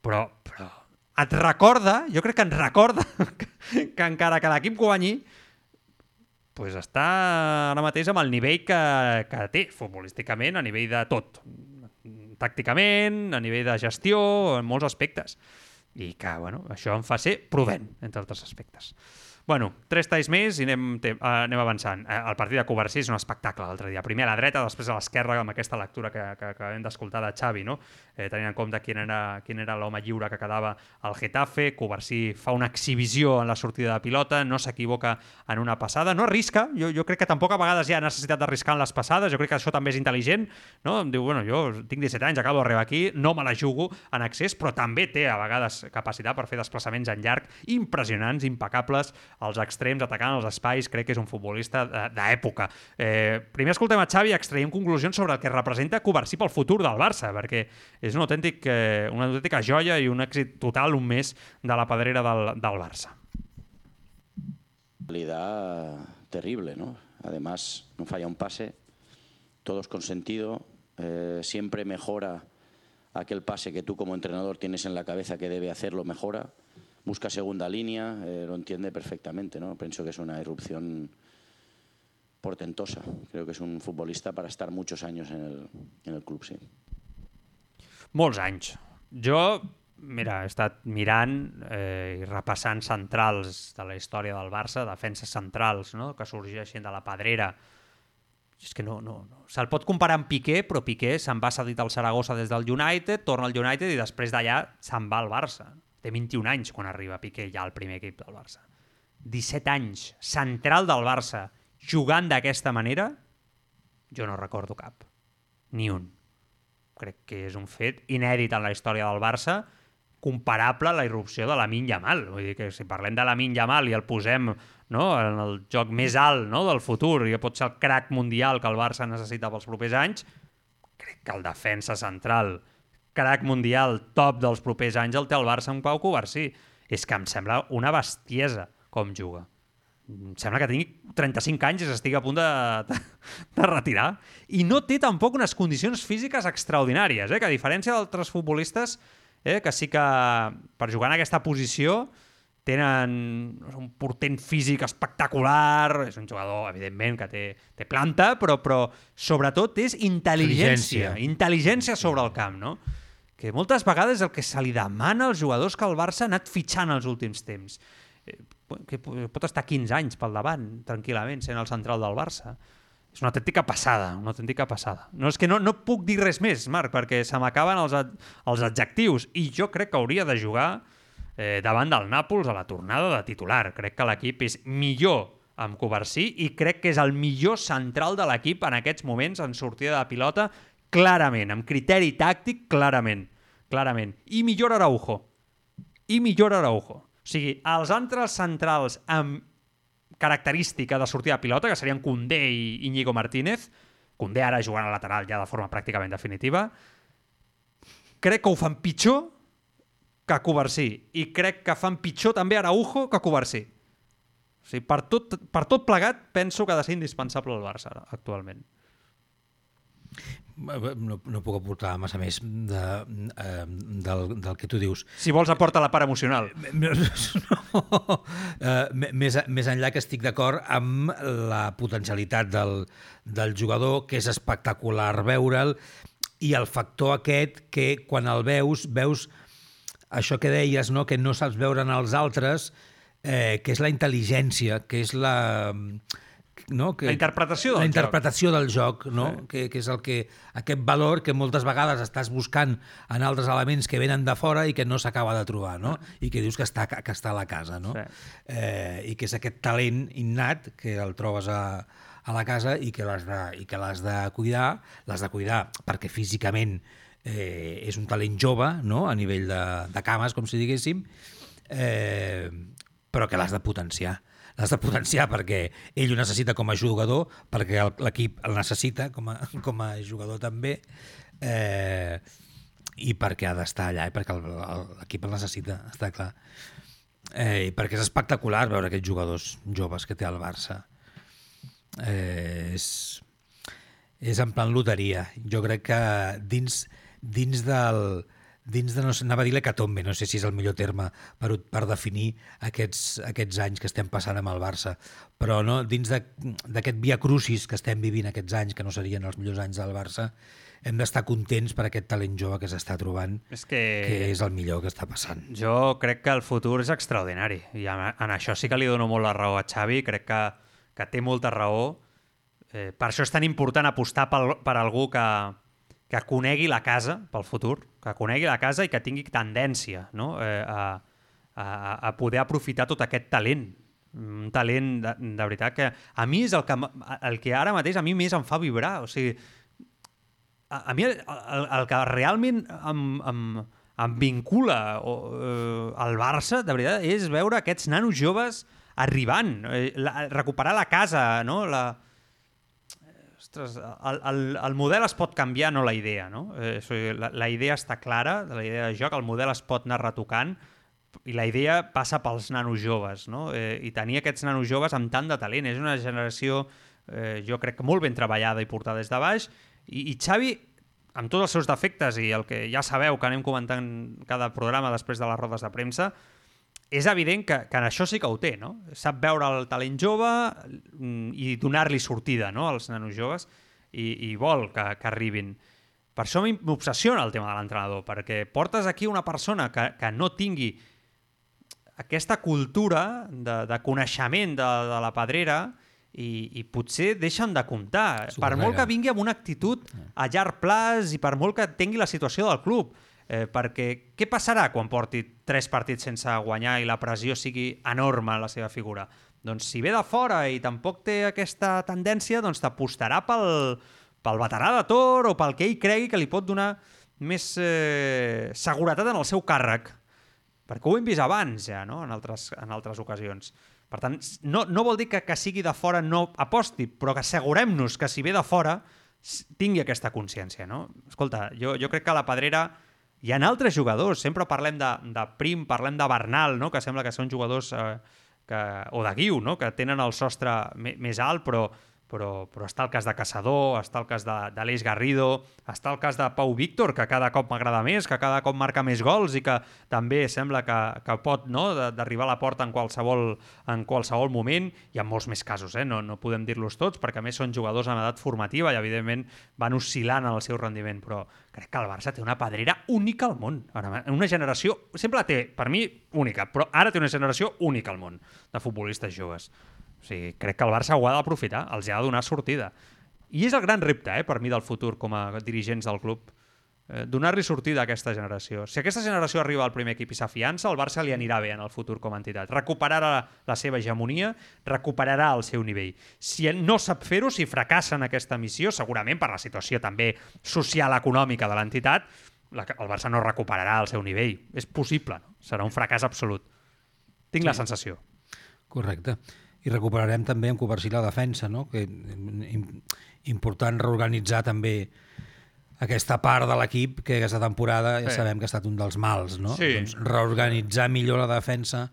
però, però et recorda, jo crec que ens recorda que, que encara que l'equip guanyi, pues està ara mateix amb el nivell que, que té futbolísticament, a nivell de tot. Tàcticament, a nivell de gestió, en molts aspectes. I que, bueno, això em fa ser prudent, entre altres aspectes. Bueno, tres talls més i anem, te, uh, anem avançant. Uh, el partit de Covarsí és un espectacle l'altre dia. Primer a la dreta, després a l'esquerra, amb aquesta lectura que, que, que hem d'escoltar de Xavi, no? eh, tenint en compte quin era, quin era l'home lliure que quedava al Getafe. Covarsí fa una exhibició en la sortida de pilota, no s'equivoca en una passada, no arrisca. Jo, jo crec que tampoc a vegades hi ha necessitat d'arriscar en les passades, jo crec que això també és intel·ligent. No? Em diu, bueno, jo tinc 17 anys, acabo d'arribar aquí, no me la jugo en accés, però també té a vegades capacitat per fer desplaçaments en llarg impressionants, impecables, als extrems, atacant els espais, crec que és un futbolista d'època. Eh, primer escoltem a Xavi i extraiem conclusions sobre el que representa Covarsí pel futur del Barça, perquè és un autèntic, eh, una autèntica joia i un èxit total un mes de la pedrera del, del Barça. Realidad terrible, ¿no? Además, no falla un pase, todos con sentido, eh, siempre mejora aquel pase que tú como entrenador tienes en la cabeza que debe hacerlo, mejora, busca segunda línea, eh, lo entiende perfectamente, ¿no? Pienso que es una irrupción portentosa. Creo que es un futbolista para estar muchos años en el, en el club, sí. Molts anys. Jo, mira, he estat mirant eh, i repassant centrals de la història del Barça, defenses centrals, no?, que sorgeixen de la pedrera. És que no, no, no. Se'l pot comparar amb Piqué, però Piqué se'n va cedit al Saragossa des del United, torna al United i després d'allà se'n va al Barça. Té 21 anys quan arriba Piqué ja al primer equip del Barça. 17 anys, central del Barça, jugant d'aquesta manera, jo no recordo cap. Ni un. Crec que és un fet inèdit en la història del Barça, comparable a la irrupció de la Min Yamal. Vull dir que si parlem de la Min Yamal i el posem no, en el joc més alt no, del futur i pot ser el crack mundial que el Barça necessita pels propers anys, crec que el defensa central, crack mundial top dels propers anys el té el Barça amb Pau Covarsí. És que em sembla una bestiesa com juga. Em sembla que tingui 35 anys i s'estigui a punt de, de, de retirar. I no té tampoc unes condicions físiques extraordinàries, eh? que a diferència d'altres futbolistes eh, que sí que per jugar en aquesta posició tenen un portent físic espectacular, és un jugador, evidentment, que té, té planta, però, però sobretot és intel·ligència, Intel·ligència. intel·ligència sobre el camp, no? Que moltes vegades el que se li demana als jugadors que el Barça ha anat fitxant els últims temps. Eh, Que pot estar 15 anys pel davant, tranquil·lament, sent el central del Barça. És una autèntica passada, una autèntica passada. No, és que no, no puc dir res més, Marc, perquè se m'acaben els, els adjectius i jo crec que hauria de jugar eh, davant del Nàpols a la tornada de titular. Crec que l'equip és millor amb Covarsí i crec que és el millor central de l'equip en aquests moments en sortida de pilota, clarament, amb criteri tàctic, clarament. Clarament. I millor Araujo. I millor Araujo. O sigui, els altres centrals amb característica de sortida de pilota, que serien Koundé i Íñigo Martínez, Koundé ara jugant a lateral ja de forma pràcticament definitiva, crec que ho fan pitjor que Covarsí i crec que fan pitjor també Araujo que Covarsí. O sigui, per tot, per tot plegat penso que ha de ser indispensable el Barça actualment. No, no puc aportar massa més de, eh, del, del que tu dius. Si vols aporta la part emocional. No, no, eh, més, més enllà que estic d'acord amb la potencialitat del, del jugador, que és espectacular veure'l, i el factor aquest que quan el veus, veus això que deies, no? que no saps veure en els altres, eh, que és la intel·ligència, que és la... No? Que, La interpretació del la joc. interpretació del joc, no? que, que és el que, aquest valor que moltes vegades estàs buscant en altres elements que venen de fora i que no s'acaba de trobar, no? i que dius que està, que està a la casa. No? Sí. Eh, I que és aquest talent innat que el trobes a, a la casa i que l'has de, i que l'has de cuidar, l'has de cuidar perquè físicament eh, és un talent jove, no? a nivell de, de cames, com si diguéssim, eh, però que l'has de potenciar. L'has de potenciar perquè ell ho necessita com a jugador, perquè l'equip el necessita com a, com a jugador també, eh, i perquè ha d'estar allà, i perquè el- el- l'equip el necessita, està clar. Eh, I perquè és espectacular veure aquests jugadors joves que té el Barça. Eh, és, és en plan loteria. Jo crec que dins, dins del dins de, no anava a dir l'hecatombe, no sé si és el millor terme per, per definir aquests, aquests anys que estem passant amb el Barça, però no, dins de- d'aquest via crucis que estem vivint aquests anys, que no serien els millors anys del Barça, hem d'estar contents per aquest talent jove que s'està trobant, És que... que és el millor que està passant. Jo crec que el futur és extraordinari i en, en això sí que li dono molt la raó a Xavi, crec que, que té molta raó. Eh, per això és tan important apostar pel, per algú que, que conegui la casa pel futur, que conegui la casa i que tingui tendència no? eh, a, a, a poder aprofitar tot aquest talent un talent de, de veritat que a mi és el que, el que ara mateix a mi més em fa vibrar, o sigui a, a mi el, el, el que realment em, em, em vincula o, eh, al Barça, de veritat, és veure aquests nanos joves arribant, eh, la, recuperar la casa, no? La, Ostres, el, el, el model es pot canviar, no la idea, no? Eh, la, la idea està clara, la idea de joc, el model es pot anar retocant, i la idea passa pels nanos joves, no? Eh, I tenir aquests nanos joves amb tant de talent. És una generació, eh, jo crec que molt ben treballada i portada des de baix, i, i Xavi, amb tots els seus defectes i el que ja sabeu que anem comentant cada programa després de les rodes de premsa, és evident que, que en això sí que ho té, no? Sap veure el talent jove mm, i donar-li sortida no? als nanos joves i, i vol que, que arribin. Per això m'obsessiona el tema de l'entrenador, perquè portes aquí una persona que, que no tingui aquesta cultura de, de coneixement de, de la pedrera i, i potser deixen de comptar. Per molt que vingui amb una actitud a llarg plaç i per molt que tingui la situació del club. Eh, perquè què passarà quan porti tres partits sense guanyar i la pressió sigui enorme en la seva figura? Doncs si ve de fora i tampoc té aquesta tendència, doncs t'apostarà pel, pel veterà de Tor o pel que ell cregui que li pot donar més eh, seguretat en el seu càrrec. Perquè ho hem vist abans ja, no? en, altres, en altres ocasions. Per tant, no, no vol dir que, que sigui de fora no aposti, però que assegurem-nos que si ve de fora tingui aquesta consciència. No? Escolta, jo, jo crec que a la Pedrera hi ha altres jugadors, sempre parlem de, de Prim, parlem de Bernal, no? que sembla que són jugadors eh, que, o de Guiu, no? que tenen el sostre més alt, però però, però està el cas de Caçador, està el cas de, de l'Eix Garrido, està el cas de Pau Víctor, que cada cop m'agrada més, que cada cop marca més gols i que també sembla que, que pot no, d'arribar a la porta en qualsevol, en qualsevol moment. Hi ha molts més casos, eh? no, no podem dir-los tots, perquè a més són jugadors en edat formativa i evidentment van oscil·lant en el seu rendiment, però crec que el Barça té una pedrera única al món. Ara, una generació, sempre la té, per mi, única, però ara té una generació única al món de futbolistes joves. O sigui, crec que el Barça ho ha d'aprofitar, els ha de donar sortida. I és el gran repte, eh, per mi, del futur com a dirigents del club. Eh, Donar-li sortida a aquesta generació. Si aquesta generació arriba al primer equip i s'afiança, el Barça li anirà bé en el futur com a entitat. Recuperarà la seva hegemonia, recuperarà el seu nivell. Si no sap fer-ho, si fracassa en aquesta missió, segurament per la situació també social econòmica de l'entitat, el Barça no recuperarà el seu nivell. És possible, no? serà un fracàs absolut. Tinc sí. la sensació. Correcte i recuperarem també en Covarsí la defensa, no? que important reorganitzar també aquesta part de l'equip que aquesta temporada ja sí. sabem que ha estat un dels mals, no? Sí. Doncs reorganitzar millor la defensa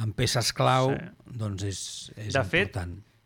amb peces clau, sí. doncs és, és de important.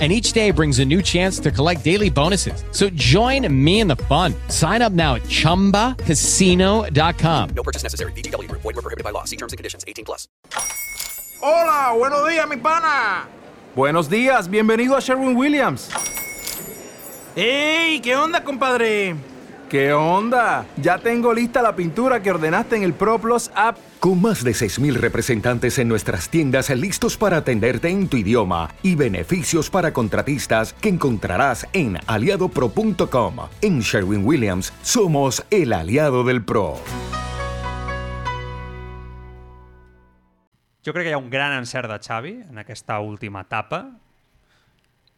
and each day brings a new chance to collect daily bonuses. So join me in the fun. Sign up now at ChumbaCasino.com. No purchase necessary. BGW. Void were prohibited by law. See terms and conditions. 18 plus. Hola, buenos días, mi pana. Buenos días, bienvenido a Sherwin Williams. ¡Ey! ¿Qué onda, compadre? ¿Qué onda? Ya tengo lista la pintura que ordenaste en el ProPlus app. Con más de 6.000 representantes en nuestras tiendas listos para atenderte en tu idioma y beneficios para contratistas que encontrarás en aliadopro.com. En Sherwin Williams somos el aliado del PRO. Jo crec que hi ha un gran encert de Xavi en aquesta última etapa,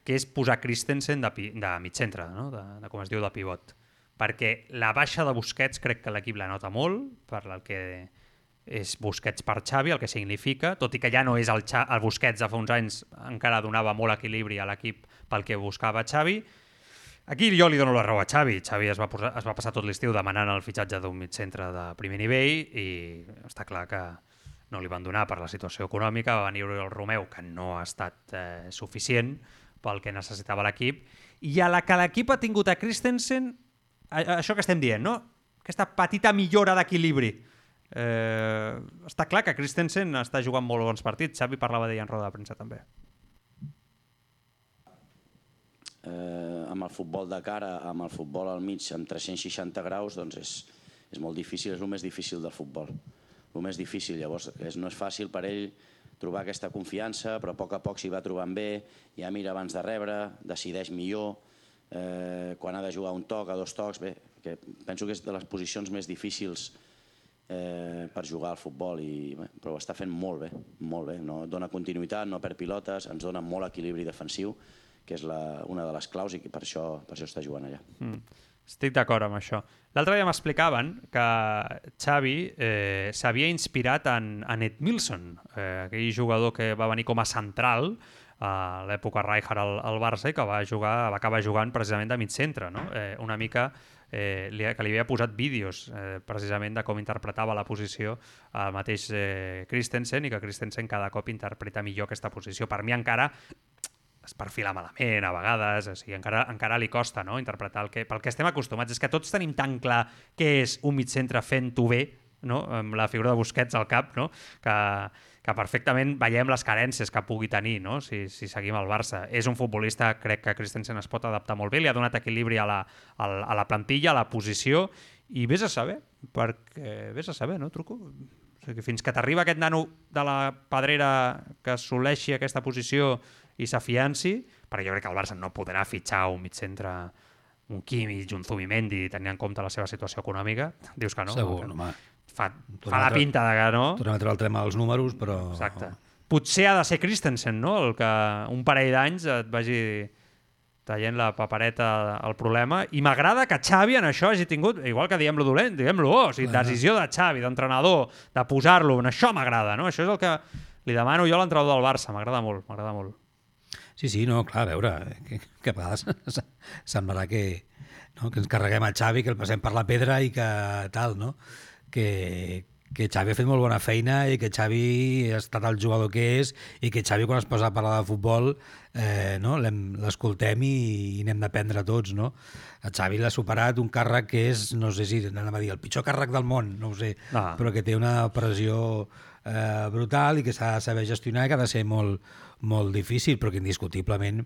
que és posar Christensen de, pi, de mig centre, no? de, de, com es diu, de pivot. Perquè la baixa de Busquets crec que l'equip la nota molt, per el que és Busquets per Xavi, el que significa, tot i que ja no és el, Xa el Busquets de fa uns anys, encara donava molt equilibri a l'equip pel que buscava Xavi. Aquí jo li dono la raó a Xavi. Xavi es va, posar, es va passar tot l'estiu demanant el fitxatge d'un mig centre de primer nivell i està clar que no li van donar per la situació econòmica, va venir el Romeu, que no ha estat eh, suficient pel que necessitava l'equip, i a la que l'equip ha tingut a Christensen, això que estem dient, no? aquesta petita millora d'equilibri. Eh, està clar que Christensen està jugant molt bons partits, Xavi parlava d'ell en roda de premsa també. Eh, amb el futbol de cara, amb el futbol al mig, amb 360 graus, doncs és, és molt difícil, és el més difícil del futbol el més difícil. Llavors, és, no és fàcil per ell trobar aquesta confiança, però a poc a poc s'hi va trobant bé, ja mira abans de rebre, decideix millor, eh, quan ha de jugar un toc, a dos tocs, bé, que penso que és de les posicions més difícils eh, per jugar al futbol, i, bé, però ho està fent molt bé, molt bé. No dona continuïtat, no perd pilotes, ens dona molt equilibri defensiu, que és la, una de les claus i per això, per això està jugant allà. Mm. Estic d'acord amb això. L'altre dia m'explicaven que Xavi eh, s'havia inspirat en, en Ed Milson, eh, aquell jugador que va venir com a central a l'època Rijkaard al, al Barça i que va, jugar, va acabar jugant precisament de mig centre. No? Eh, una mica eh, li, que li havia posat vídeos eh, precisament de com interpretava la posició el mateix eh, Christensen i que Christensen cada cop interpreta millor aquesta posició. Per mi encara es perfila malament a vegades, o sigui, encara, encara li costa no? interpretar el que... Pel que estem acostumats és que tots tenim tan clar què és un mig centre fent-ho bé, no? amb la figura de Busquets al cap, no? que, que perfectament veiem les carències que pugui tenir no? si, si seguim el Barça. És un futbolista, crec que Christensen es pot adaptar molt bé, li ha donat equilibri a la, a la, plantilla, a la posició, i vés a saber, perquè vés a saber, no, Truco? O sigui, fins que t'arriba aquest nano de la pedrera que assoleixi aquesta posició i s'afianci, perquè jo crec que el Barça no podrà fitxar un mig centre un Kimmich, un Zubimendi, tenint en compte la seva situació econòmica. Dius que no? Segur, que home. Fa, fa la pinta de que no. Tornem a treure el tema dels números, però... Exacte. Potser ha de ser Christensen, no? El que un parell d'anys et vagi traient la papereta al problema i m'agrada que Xavi en això hagi tingut, igual que diem-lo dolent, diguem-lo oh, o sigui, decisió de Xavi, d'entrenador, de posar-lo, en això m'agrada, no? Això és el que li demano jo a l'entrenador del Barça, m'agrada molt, m'agrada molt. Sí, sí, no, clar, a veure, que, que a vegades semblarà que, no, que ens carreguem a Xavi, que el passem per la pedra i que tal, no? Que, que Xavi ha fet molt bona feina i que Xavi ha estat el jugador que és i que Xavi quan es posa a parlar de futbol eh, no? l'escoltem i, i n'hem d'aprendre tots, no? A Xavi l'ha superat un càrrec que és, no sé si anem a dir, el pitjor càrrec del món, no ho sé, Ah. però que té una pressió eh, brutal i que s'ha de saber gestionar i que ha de ser molt, molt difícil, però que indiscutiblement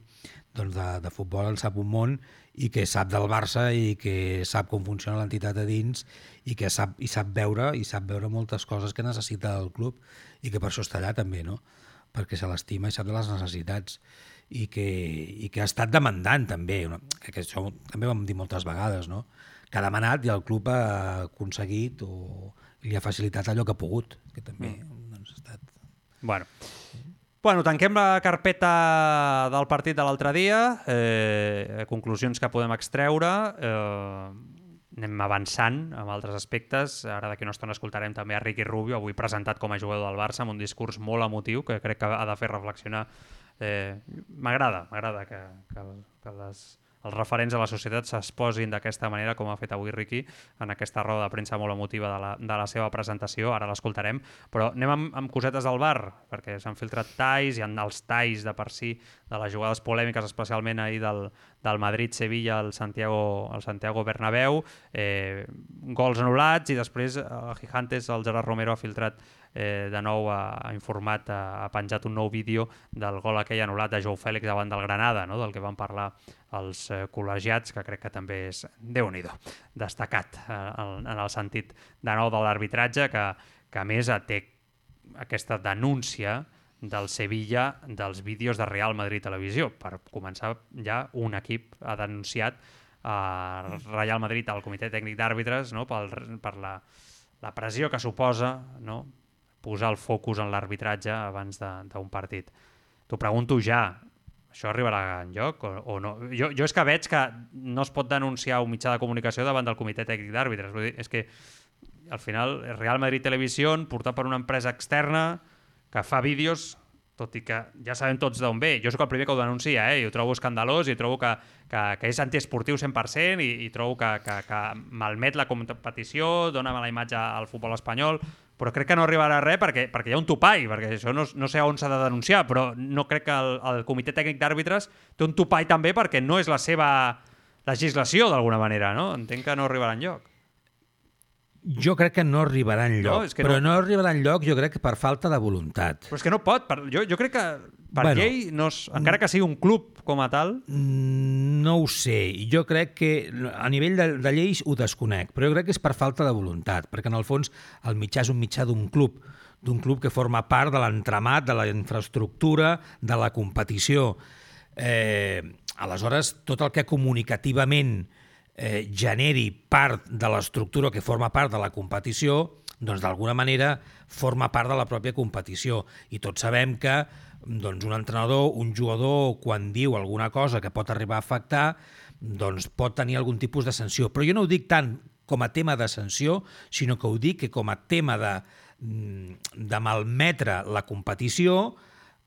doncs de, de futbol en sap un món i que sap del Barça i que sap com funciona l'entitat a dins i que sap, i sap veure i sap veure moltes coses que necessita el club i que per això està allà també, no? perquè se l'estima i sap de les necessitats i que, i que ha estat demandant també, que això també ho vam dir moltes vegades, no? que ha demanat i el club ha aconseguit o li ha facilitat allò que ha pogut, que també mm. doncs, ha estat... Bueno. Bueno, tanquem la carpeta del partit de l'altre dia, eh, conclusions que podem extreure, eh, anem avançant amb altres aspectes. Ara d'aquí una estona escoltarem també a Ricky Rubio, avui presentat com a jugador del Barça, amb un discurs molt emotiu que crec que ha de fer reflexionar. Eh, m'agrada, m'agrada que, que, que les, els referents a la societat s'exposin d'aquesta manera, com ha fet avui Ricky, en aquesta roda de premsa molt emotiva de la, de la seva presentació, ara l'escoltarem, però anem amb, amb cosetes del bar, perquè s'han filtrat talls, hi ha els talls de per si de les jugades polèmiques, especialment ahir del, del Madrid-Sevilla al Santiago, al Santiago Bernabéu, eh, gols anul·lats i després a Gigantes el Gerard Romero ha filtrat eh, de nou ha, ha informat, ha, ha penjat un nou vídeo del gol aquell anul·lat de Jou Fèlix davant del Granada, no? del que van parlar els eh, col·legiats, que crec que també és, déu nhi destacat eh, en, en el sentit de nou de l'arbitratge, que, que a més eh, té aquesta denúncia del Sevilla dels vídeos de Real Madrid Televisió. Per començar, ja un equip ha denunciat a Real Madrid al comitè tècnic d'àrbitres no? per, per la, la pressió que suposa no? posar el focus en l'arbitratge abans d'un partit. T'ho pregunto ja, això arribarà en lloc o, o no? Jo, jo és que veig que no es pot denunciar un mitjà de comunicació davant del comitè tècnic d'àrbitres. És que al final Real Madrid Televisió, portat per una empresa externa que fa vídeos, tot i que ja sabem tots d'on ve. Jo sóc el primer que ho denuncia, eh? i ho trobo escandalós, i trobo que, que, que és antiesportiu 100%, i, i trobo que, que, que malmet la competició, dona mala imatge al futbol espanyol, però crec que no arribarà a res perquè, perquè hi ha un topall, perquè això no, no sé on s'ha de denunciar, però no crec que el, el comitè tècnic d'àrbitres té un topall també perquè no és la seva legislació d'alguna manera, no? Entenc que no arribarà enlloc. Jo crec que no arribarà en lloc, No, és que però no. no arribarà en lloc jo crec que per falta de voluntat. Però és que no pot, per, jo, jo crec que per Bueno, llei, no es, encara que sigui un club com a tal, Mm, No ho sé, jo crec que a nivell de, de lleis ho desconec, però jo crec que és per falta de voluntat, perquè en el fons el mitjà és un mitjà d'un club, d'un club que forma part de l'entramat, de la infraestructura, de la competició. Eh, aleshores, tot el que comunicativament eh, generi part de l'estructura que forma part de la competició, doncs d'alguna manera forma part de la pròpia competició. I tots sabem que doncs, un entrenador, un jugador, quan diu alguna cosa que pot arribar a afectar, doncs pot tenir algun tipus de sanció. Però jo no ho dic tant com a tema de sanció, sinó que ho dic que com a tema de, mm, de malmetre la competició,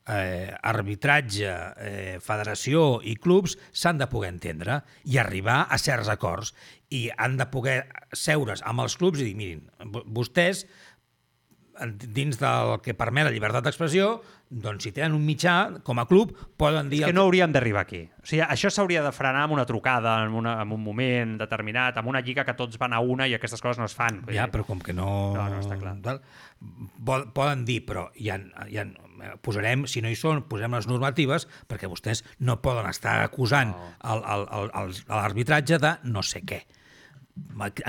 eh, arbitratge, eh, federació i clubs s'han de poder entendre i arribar a certs acords i han de poder seure's amb els clubs i dir, mirin, vo- vostès dins del que permet la llibertat d'expressió, doncs si tenen un mitjà, com a club, poden dir... És que el no hauríem d'arribar aquí. O sigui, això s'hauria de frenar amb una trucada, en, una, en un moment determinat, amb una lliga que tots van a una i aquestes coses no es fan. Ja, dir, però com que no... No, no està clar. Poden dir, però hi ha, hi ha, posarem, si no hi són, posem les normatives, perquè vostès no poden estar acusant el- l'arbitratge de no sé què.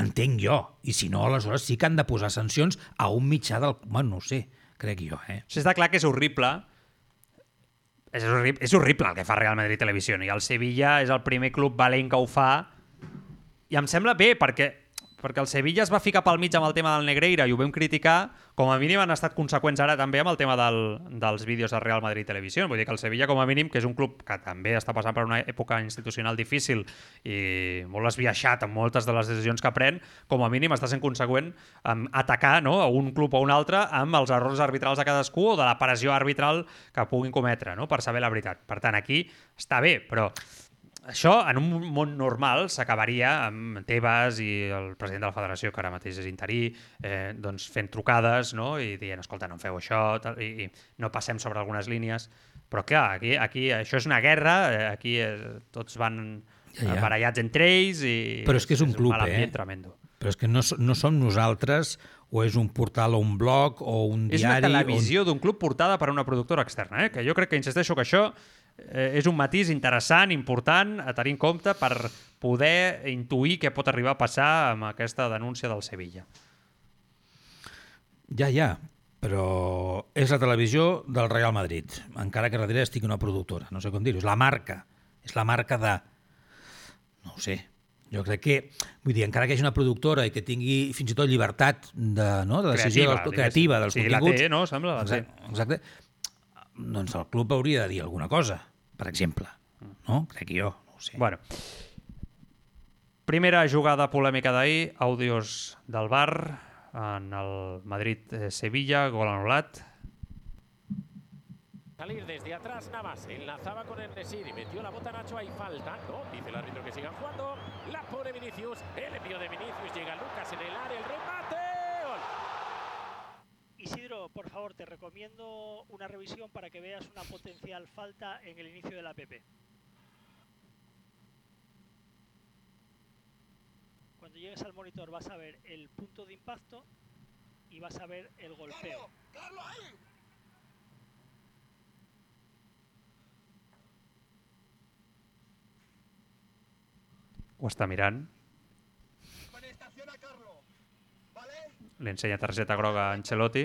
Entenc jo. I si no, aleshores sí que han de posar sancions a un mitjà del... Bueno, no sé, crec jo, eh? Sigui, està clar que és horrible és horrible, és horrible el que fa Real Madrid Televisió i el Sevilla és el primer club valent que ho fa i em sembla bé perquè perquè el Sevilla es va ficar pel mig amb el tema del Negreira i ho vam criticar, com a mínim han estat conseqüents ara també amb el tema del, dels vídeos de Real Madrid Televisió. Vull dir que el Sevilla, com a mínim, que és un club que també està passant per una època institucional difícil i molt esbiaixat en moltes de les decisions que pren, com a mínim està sent conseqüent amb atacar no, a un club o un altre amb els errors arbitrals de cadascú o de la pressió arbitral que puguin cometre, no, per saber la veritat. Per tant, aquí està bé, però això, en un món normal, s'acabaria amb Tebas i el president de la federació, que ara mateix és interí, eh, doncs fent trucades no? i dient, escolta, no feu això, tal, i, i no passem sobre algunes línies. Però clar, aquí, aquí això és una guerra, eh, aquí eh, tots van Ja, ja. barallats entre ells i Però és que és un club, mal eh? tremendo. Però és que no, no som nosaltres, o és un portal o un blog o un És una diari... televisió d'un club portada per una productora externa, eh? que jo crec que insisteixo que això eh, és un matís interessant, important, a tenir en compte per poder intuir què pot arribar a passar amb aquesta denúncia del Sevilla. Ja, ja, però és la televisió del Real Madrid, encara que darrere estigui una productora, no sé com dir-ho, és la marca, és la marca de... No ho sé, jo crec que, vull dir, encara que hi hagi una productora i que tingui fins i tot llibertat de, no, de decisió Creativa, diguéssim. creativa dels Sí, la continguts... té, no? Sembla, la té. exacte, exacte, doncs el club hauria de dir alguna cosa, per exemple, no? Crec jo, no ho sé. Bueno. Primera jugada polèmica d'ahir, àudios del bar en el Madrid-Sevilla, gol anul·lat. Salir desde atrás Navas, enlazaba con el Nesiri, metió la bota Nacho, hay falta, no, dice el árbitro que sigan jugando, la pone Vinicius, el envío de Vinicius, llega Lucas en el área, el remate. Isidro, por favor, te recomiendo una revisión para que veas una potencial falta en el inicio de la PP. Cuando llegues al monitor vas a ver el punto de impacto y vas a ver el golpeo. Li ensenya targeta groga a Ancelotti.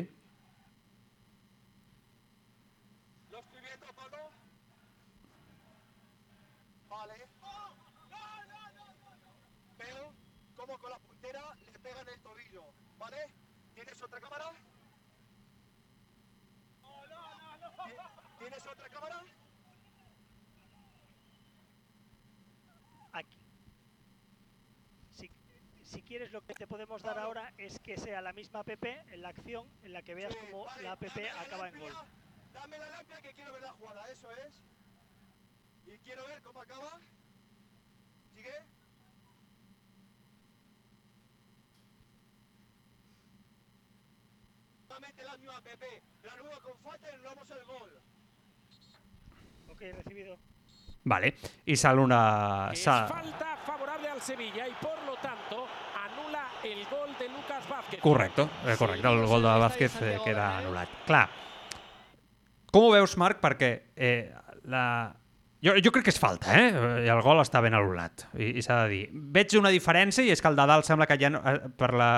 Veo cómo con la puntera le pega en el tobillo, ¿vale? ¿Tienes otra cámara? ¿Ti- ¿Tienes otra cámara? Si quieres, lo que te podemos dar ahora es que sea la misma app en la acción en la que veas cómo la app acaba en gol. Dame la lámpara que quiero ver la jugada, eso es. Y quiero ver cómo acaba. ¿Sigue? Nuevamente la misma app, la nueva con falta y el gol. Ok, recibido. Vale. I sale una... Es sa- falta favorable al Sevilla y por lo tanto anula el gol de Lucas Vázquez. Correcte, eh, correcte. El gol de Vázquez eh, queda anul·lat. Clar, com ho veus, Marc? Perquè eh, la... Jo, jo crec que és falta, eh? I el gol està ben anul·lat, i, i s'ha de dir. Veig una diferència, i és que el de dalt sembla que ja no, eh, per la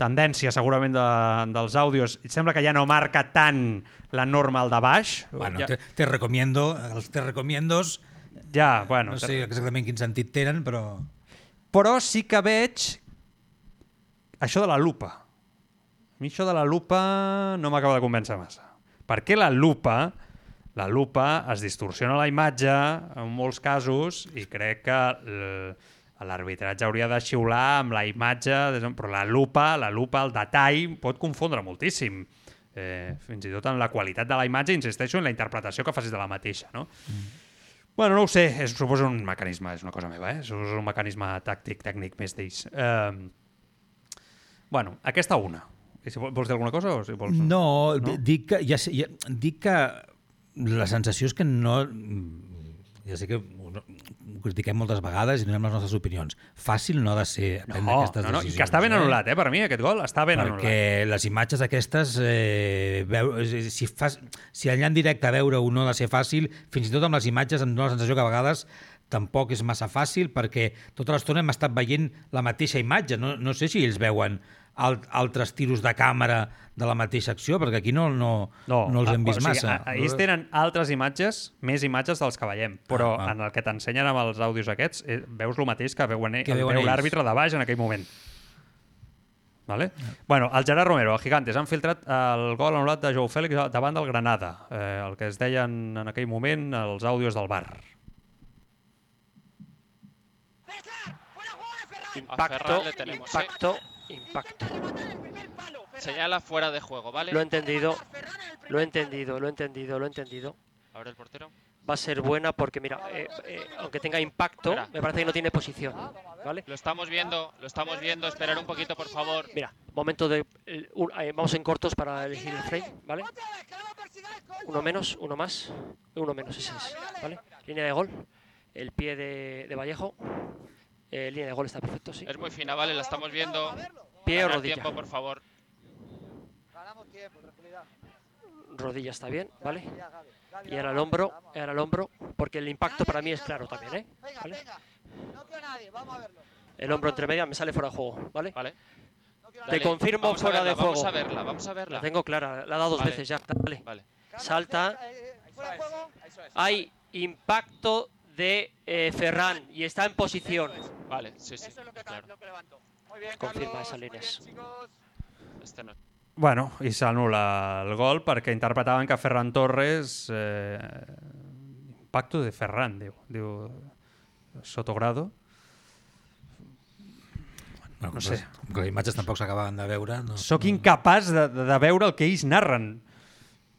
tendència segurament de, dels àudios, sembla que ja no marca tant la norma al de baix. Bueno, ja, te, te recomiendo, els te recomiendos... ja, bueno, No sé exactament quin sentit tenen, però... Però sí que veig això de la lupa. A mi això de la lupa no m'acaba de convèncer massa. Perquè la lupa, la lupa es distorsiona la imatge en molts casos i crec que l'arbitratge hauria de xiular amb la imatge, però la lupa, la lupa, el detall, pot confondre moltíssim. Eh, fins i tot en la qualitat de la imatge, insisteixo, en la interpretació que facis de la mateixa, no? Mm. Bueno, no ho sé, és, suposo un mecanisme, és una cosa meva, eh? Suposo un mecanisme tàctic, tècnic més d'ells. Eh, bueno, aquesta una. I si vol- vols dir alguna cosa o si vols... No, no? dic que, ja, sé- ja, dic que la sensació és que no... Ja sé que ho, critiquem moltes vegades i donem les nostres opinions. Fàcil no ha de ser prendre No, aquestes no, no, i decisions. que està ben anul·lat, eh, per mi, aquest gol, està ben perquè anul·lat. les imatges aquestes, eh, veu, si, fas, si allà en directe veure-ho no ha de ser fàcil, fins i tot amb les imatges em dóna la sensació que a vegades tampoc és massa fàcil perquè tota l'estona hem estat veient la mateixa imatge. No, no sé si ells veuen alt, altres tiros de càmera de la mateixa acció, perquè aquí no, no, no, no els hem vist o sigui, massa. a- ells tenen altres imatges, més imatges dels que veiem, però Ah, ah. en el que t'ensenyen amb els àudios aquests eh, veus el mateix que veuen, Que que veuen veu l'àrbitre de baix en aquell moment. Vale? Bueno, el Gerard Romero, el Gigantes, han filtrat el gol anul·lat de Joe Félix davant del Granada, eh, el que es deien en aquell moment els àudios del bar. Impacto, ¿eh? impacto, impacto. Señala fuera de juego, ¿vale? Lo he entendido, lo he entendido, lo he entendido, lo he entendido. Abre el portero. Va a ser buena porque, mira, eh, eh, aunque tenga impacto, Espera. me parece que no tiene posición. ¿Vale? Lo estamos viendo, lo estamos viendo. Esperar un poquito, por favor. Mira, momento de. un- eh, vamos en cortos para elegir el frame, ¿vale? Uno menos, uno más, uno menos, ese es, ¿vale? Línea de gol, el pie de, de Vallejo. Eh, línea de gol está perfecto, sí. Es muy fina, ¿vale? La estamos viendo. Pie o rodilla. tiempo, por favor. Rodilla está bien, ¿vale? Y ahora el hombro, ahora el hombro, porque el impacto para mí es claro también, ¿eh? ¿Vale? El hombro entre medias me sale fuera de juego, ¿vale? Vale. Te Dale, confirmo vamos a fuera verla, de juego. Vamos a verla, vamos a verla. La tengo clara, la ha dado dos Vale. veces ya, dale. Vale. Salta. Hay impacto de eh, Ferran y está en posición. Vale, sí, sí. Claro. Confirma esas líneas. Este no. Bueno, i s'anul·la el gol perquè interpretaven que Ferran Torres... Eh, impacto de Ferran, diu. Diu Sotogrado. Bueno, no sé. Les, com que les imatges tampoc s'acabaven de veure... No, Sóc incapaç de, de, de veure el que ells narren.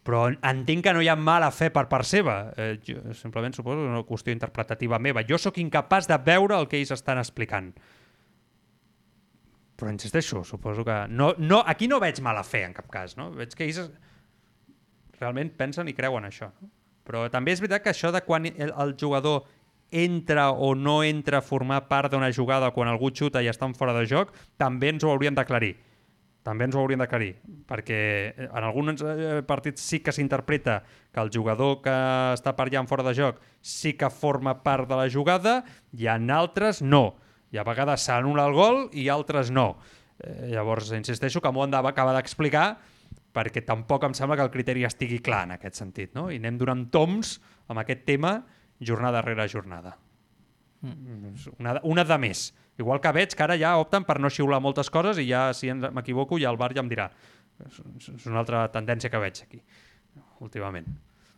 Però entenc que no hi ha mala fe per part seva. Eh, jo, simplement suposo que és una qüestió interpretativa meva. Jo sóc incapaç de veure el que ells estan explicant. Però insisteixo, suposo que... No, no, aquí no veig mala fe, en cap cas. No? Veig que ells realment pensen i creuen això. No? Però també és veritat que això de quan el, el jugador entra o no entra a formar part d'una jugada quan algú xuta i està en fora de joc, també ens ho haurien d'aclarir. També ens ho haurien d'aclarir, perquè eh, en alguns eh, partits sí que s'interpreta que el jugador que està per allà en fora de joc sí que forma part de la jugada i en altres no. I a vegades s'anul·la el gol i altres no. Eh, llavors, insisteixo que m'ho han d'acabar d'explicar perquè tampoc em sembla que el criteri estigui clar en aquest sentit, no? I anem donant toms amb aquest tema jornada rere jornada. Una, una de més. Igual que veig que ara ja opten per no xiular moltes coses i ja, si m'equivoco, ja el bar ja em dirà. És, és una altra tendència que veig aquí, últimament.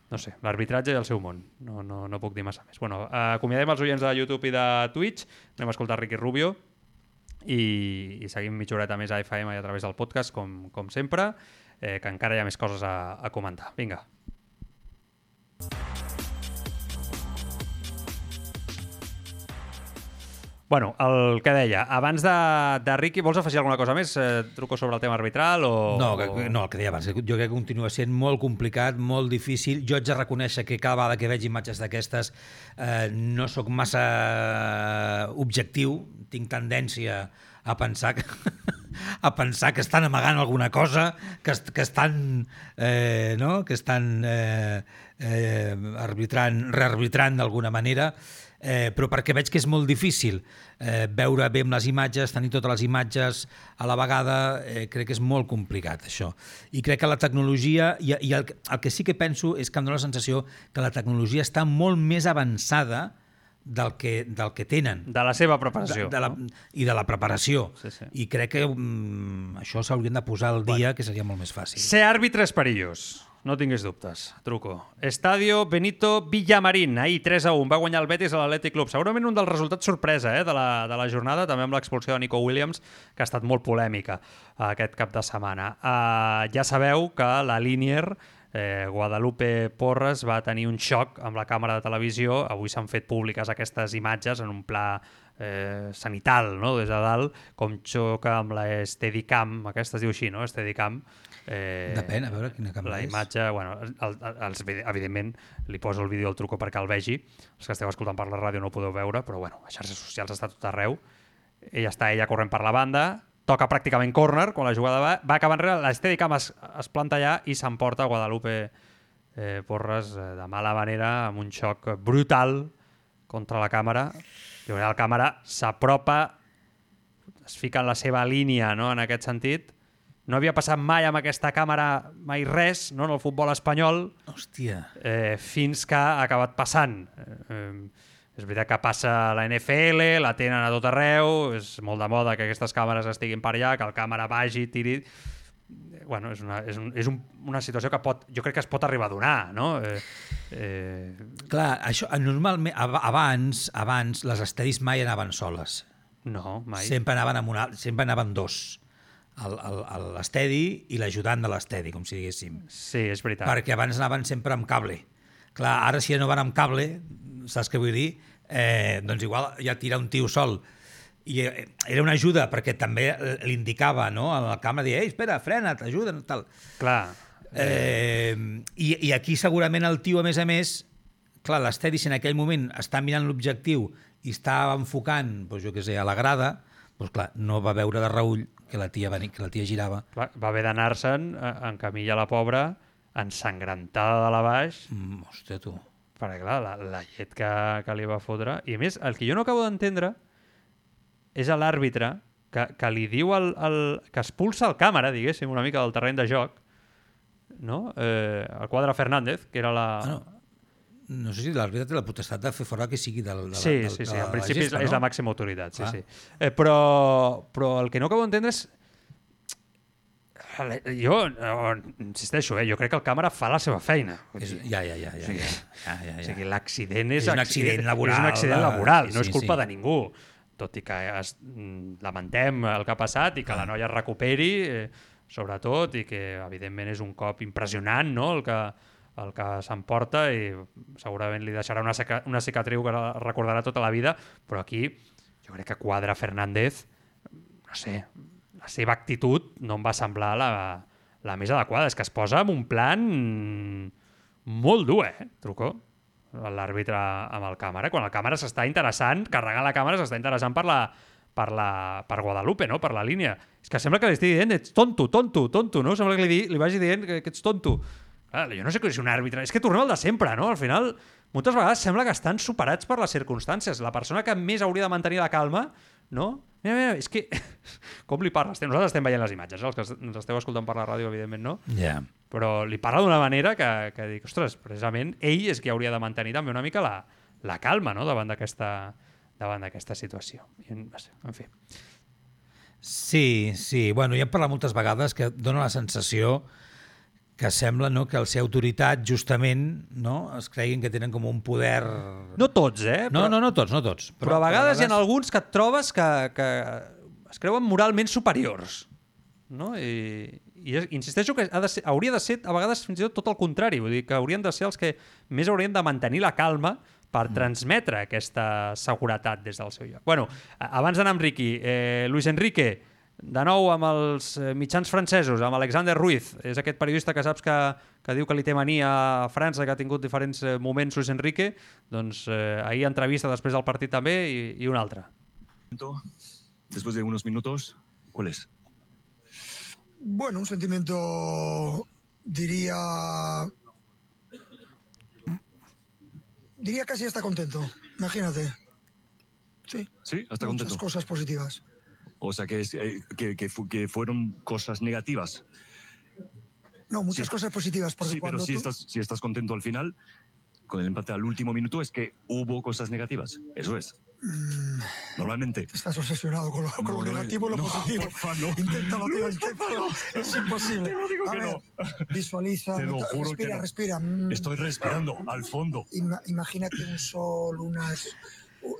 No sé, l'arbitratge i el seu món. No, no, no puc dir massa més. Bueno, acomiadem els oients de YouTube i de Twitch. Anem a escoltar Ricky Rubio i, i seguim mitja horeta més a FM i a través del podcast, com, com sempre, eh, que encara hi ha més coses a, a comentar. Vinga. Bueno, el que deia, abans de, de Ricky, vols afegir alguna cosa més? Eh, truco sobre el tema arbitral o... No, que, no, el que deia abans, jo crec que continua sent molt complicat, molt difícil. Jo haig de reconèixer que cada vegada que veig imatges d'aquestes eh, no sóc massa objectiu, tinc tendència a pensar que, a pensar que estan amagant alguna cosa, que, que estan, eh, no? que estan eh, eh, arbitrant, rearbitrant d'alguna manera, eh, però perquè veig que és molt difícil eh, veure bé amb les imatges, tenir totes les imatges a la vegada, eh, crec que és molt complicat això. I crec que la tecnologia, i, i el, que- el que sí que penso és que em dóna la sensació que la tecnologia està molt més avançada del que, del que tenen. De la seva preparació. De, de la, no? I de la preparació. Sí, sí. I crec que mm, això s'haurien de posar al dia, que seria molt més fàcil. Ser àrbitre és perillós. No tinguis dubtes, truco. Estadio Benito Villamarín, ahir 3 a 1, va guanyar el Betis a l'Atlètic Club. Segurament un dels resultats sorpresa eh, de, la, de la jornada, també amb l'expulsió de Nico Williams, que ha estat molt polèmica eh, aquest cap de setmana. Uh, ja sabeu que la Linier, eh, Guadalupe Porres, va tenir un xoc amb la càmera de televisió. Avui s'han fet públiques aquestes imatges en un pla eh, sanital, no? des de dalt, com xoca amb la Steadicam, aquesta es diu així, no? Steadicam, Eh, Depèn, a veure quina càmera La imatge, bueno, el, el, els, evidentment, li poso el vídeo al truco perquè el vegi. Els que esteu escoltant per la ràdio no ho podeu veure, però bueno, a xarxes socials està tot arreu. Ella està ella corrent per la banda, toca pràcticament córner, quan la jugada va, va acabar enrere, l'Esteadicam es, es planta allà i s'emporta Guadalupe eh, Porres eh, de mala manera, amb un xoc brutal contra la càmera. I la càmera s'apropa, es fica en la seva línia, no?, en aquest sentit, no havia passat mai amb aquesta càmera mai res no, en el futbol espanyol Hòstia. Eh, fins que ha acabat passant. Eh, és veritat que passa a la NFL, la tenen a tot arreu, és molt de moda que aquestes càmeres estiguin per allà, que el càmera vagi, tiri... Bueno, és una, és, un, és un, una situació que pot, jo crec que es pot arribar a donar, no? Eh, eh... Clar, això, normalment, abans, abans les estadis mai anaven soles. No, mai. Sempre anaven, amb una, sempre anaven dos l'estedi i l'ajudant de l'estedi, com si diguéssim. Sí, és veritat. Perquè abans anaven sempre amb cable. Clar, ara si no van amb cable, saps què vull dir? Eh, doncs igual ja tira un tio sol. I eh, era una ajuda perquè també l'indicava no? a la càmera, dir, ei, espera, frena, t'ajuda, tal. Clar. Eh, i, I aquí segurament el tio, a més a més, clar, l'estedi, si en aquell moment està mirant l'objectiu i està enfocant, doncs jo què sé, a la grada, doncs clar, no va veure de reull que la tia, venia, que la tia girava. Va, va haver d'anar-se'n en camilla la pobra, ensangrentada de la baix. Mm, hòstia, tu. Perquè, clar, la, la llet que, que li va fotre... I a més, el que jo no acabo d'entendre és l'àrbitre que, que li diu el, el, que expulsa el càmera, diguéssim, una mica del terreny de joc, no? Eh, el quadre Fernández, que era la... Ah, no no sé si l'àrbitre té la potestat de fer fora que sigui del, de sí, la, sí, sí, en principi gesta, és, no? és la màxima autoritat, sí, ah. sí. Eh, però, però el que no acabo d'entendre és jo insisteixo, eh, jo crec que el càmera fa la seva feina. És, ja, ja, ja. ja, ja, ja, ja, ja. O sigui, l'accident és, és un accident laboral. És un accident laboral, sí, no és culpa sí. de ningú. Tot i que es, mm, lamentem el que ha passat i que ah. la noia es recuperi, eh, sobretot, i que evidentment és un cop impressionant no? el que, el que s'emporta i segurament li deixarà una, seca, una cicatriu que recordarà tota la vida, però aquí jo crec que Quadra Fernández, no sé, la seva actitud no em va semblar la, la més adequada. És que es posa en un plan molt dur, eh, Trucó? L'àrbitre amb el càmera. Quan el càmera s'està interessant, carregar la càmera s'està interessant per la, per, la, per Guadalupe, no? per la línia. És que sembla que li estigui dient, ets tonto, tonto, tonto, no? Sembla que li, li vagi dient que, que ets tonto. Ah, jo no sé què és un àrbitre, és que tornem al de sempre, no? Al final, moltes vegades sembla que estan superats per les circumstàncies. La persona que més hauria de mantenir la calma, no? Mira, mira, és que... Com li parla? Nosaltres estem veient les imatges, els que ens esteu escoltant per la ràdio, evidentment, no? Ja. Yeah. Però li parla d'una manera que, que dic, ostres, precisament ell és qui hauria de mantenir també una mica la, la calma, no?, davant d'aquesta davant d'aquesta situació. I, en fi. Sí, sí. Bueno, ja hem parlat moltes vegades que dona la sensació que sembla no, que el ser autoritat justament no, es creguin que tenen com un poder... No tots, eh? No, però, no, no tots, no tots. Però, però a vegades, però a vegades hi ha alguns que et trobes que, que es creuen moralment superiors. No? I, i insisteixo que ha de ser, hauria de ser a vegades fins i tot tot el contrari, vull dir que haurien de ser els que més haurien de mantenir la calma per mm. transmetre aquesta seguretat des del seu lloc. Bueno, abans d'anar amb Riqui, eh, Luis Enrique, de nou amb els eh, mitjans francesos, amb Alexander Ruiz, és aquest periodista que saps que, que diu que li té mania a França, que ha tingut diferents eh, moments Luis Enrique, doncs eh, ahir entrevista després del partit també i, i un altre. Después de unos minutos, ¿cuál es? Bueno, un sentimiento, diría... Diría casi está contento, imagínate. Sí. Sí, hasta Muchas contento. cosas positivas. O sea, que, eh, que, que, que, fueron cosas negativas. No, muchas sí. cosas positivas. Porque sí, pero si, tú... estás, si estás contento al final, con el empate al último minuto, es que hubo cosas negativas. Eso es. Normalmente. Estás obsesionado con lo, con lo No, no, negativo y lo positivo. porfa, no. Intenta batir el tema. Es imposible. Te lo digo A que ver, no. Visualiza. Te lo juro respira, que respira. Mm, Estoy respirando al fondo. ima- imagínate un sol, unas.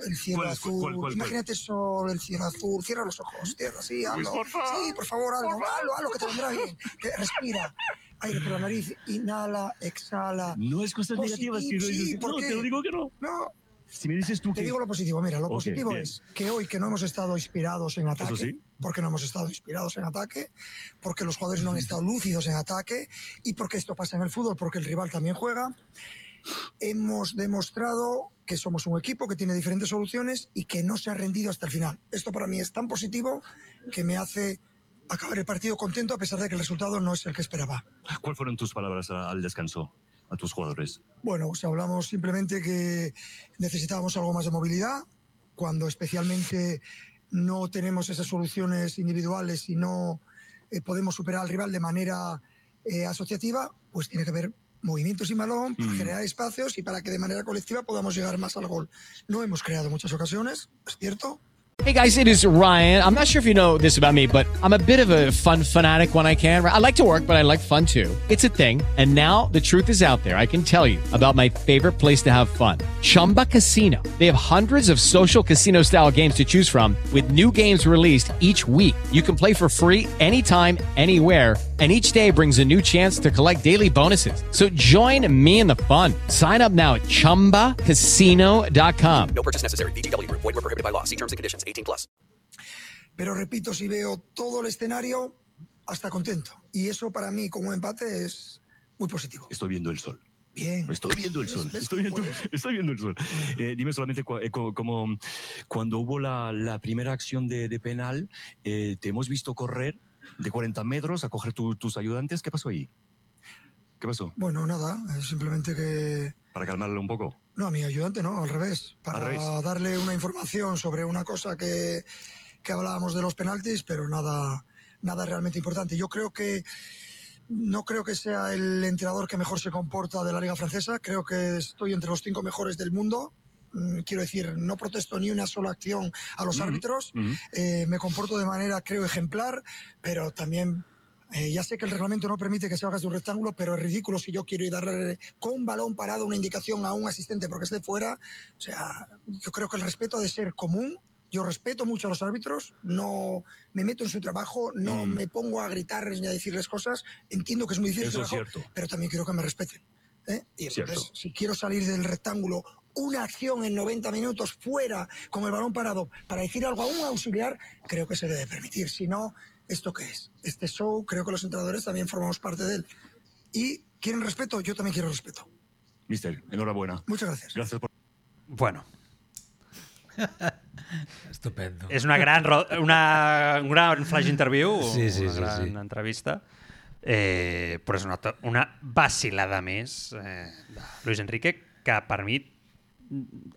El cielo ¿Cuál, azul. cuál, cuál, cuál? Imagínate sol, el cielo azul. Cierra los ojos. Cierra, sí, hazlo. por favor. Sí, por favor, hazlo. Hazlo, hazlo, que te vendrá bien. Que respira. Aire por la nariz. Inhala, exhala. No es cosas negativas. Si no- sí, no, ¿por te lo digo que no. No. Si me dices tú Te que... digo lo positivo, mira, lo Ok, positivo bien. es que hoy que no hemos estado inspirados en ataque, sí. porque no hemos estado inspirados en ataque, porque los jugadores no han estado lúcidos en ataque y porque esto pasa en el fútbol, porque el rival también juega, hemos demostrado que somos un equipo que tiene diferentes soluciones y que no se ha rendido hasta el final. Esto para mí es tan positivo que me hace acabar el partido contento a pesar de que el resultado no es el que esperaba. ¿Cuáles fueron tus palabras al descanso a tus jugadores? Bueno, pues hablamos simplemente que necesitábamos algo más de movilidad, cuando especialmente no tenemos esas soluciones individuales y no eh, podemos superar al rival de manera eh, asociativa, pues tiene que haber movimientos sin balón para Mm. generar espacios y para que de manera colectiva podamos llegar más al gol. No hemos creado muchas ocasiones, es cierto, Hey guys, it is Ryan. I'm not sure if you know this about me, but I'm a bit of a fun fanatic when I can. I like to work, but I like fun too. It's a thing. And now the truth is out there. I can tell you about my favorite place to have fun Chumba Casino. They have hundreds of social casino style games to choose from, with new games released each week. You can play for free anytime, anywhere. And each day brings a new chance to collect daily bonuses. So join me in the fun. Sign up now at chumbacasino.com. No purchase necessary. VGW Group. Void were prohibited by law. See terms and conditions. 18 plus. pero repito, si veo todo el escenario, hasta contento. Y eso para mí como empate es muy positivo. Estoy viendo el sol. Bien. Estoy viendo el sol. Estoy viendo, estoy viendo el sol. Eh, dime solamente cua- eh, co- como cuando hubo la, la primera acción de, de penal, eh, te hemos visto correr de 40 metros a coger tu- tus ayudantes. ¿Qué pasó ahí? ¿Qué pasó? Bueno, nada, simplemente que... Para calmarle un poco. No, a mi ayudante no, al revés. Para Al revés. darle una información sobre una cosa que, que hablábamos de los penaltis, pero nada, nada realmente importante. Yo creo que no creo que sea el entrenador que mejor se comporta de la liga francesa. Creo que estoy entre los cinco mejores del mundo. Mm, Quiero decir, no protesto ni una sola acción a los Ujú, árbitros. ujú. Eh, me comporto de manera, creo, ejemplar, pero también eh, ya sé que el reglamento no permite que se haga de un rectángulo, pero es ridículo si yo quiero ir a darle con balón parado una indicación a un asistente porque esté fuera. O sea, yo creo que el respeto ha de ser común. Yo respeto mucho a los árbitros, no me meto en su trabajo, no Mm. me pongo a gritarles ni a decirles cosas. Entiendo que es muy difícil Eso su es trabajo, cierto. pero también quiero que me respeten. ¿eh? Y entonces, Cierto. si quiero salir del rectángulo, una acción en 90 minutos fuera con el balón parado para decir algo a un auxiliar, creo que se debe permitir. Si no, ¿esto qué es? Este show, creo que los entrenadores también formamos parte de él. Y quieren respeto, yo también quiero respeto. Mister, enhorabuena. Muchas gracias. Gracias por... Bueno, Estupendo. és una gran, una, un gran flash interview, Sí, sí, una sí, gran sí. entrevista, eh, però és una, una vacilada més eh, de Luis Enrique que per mi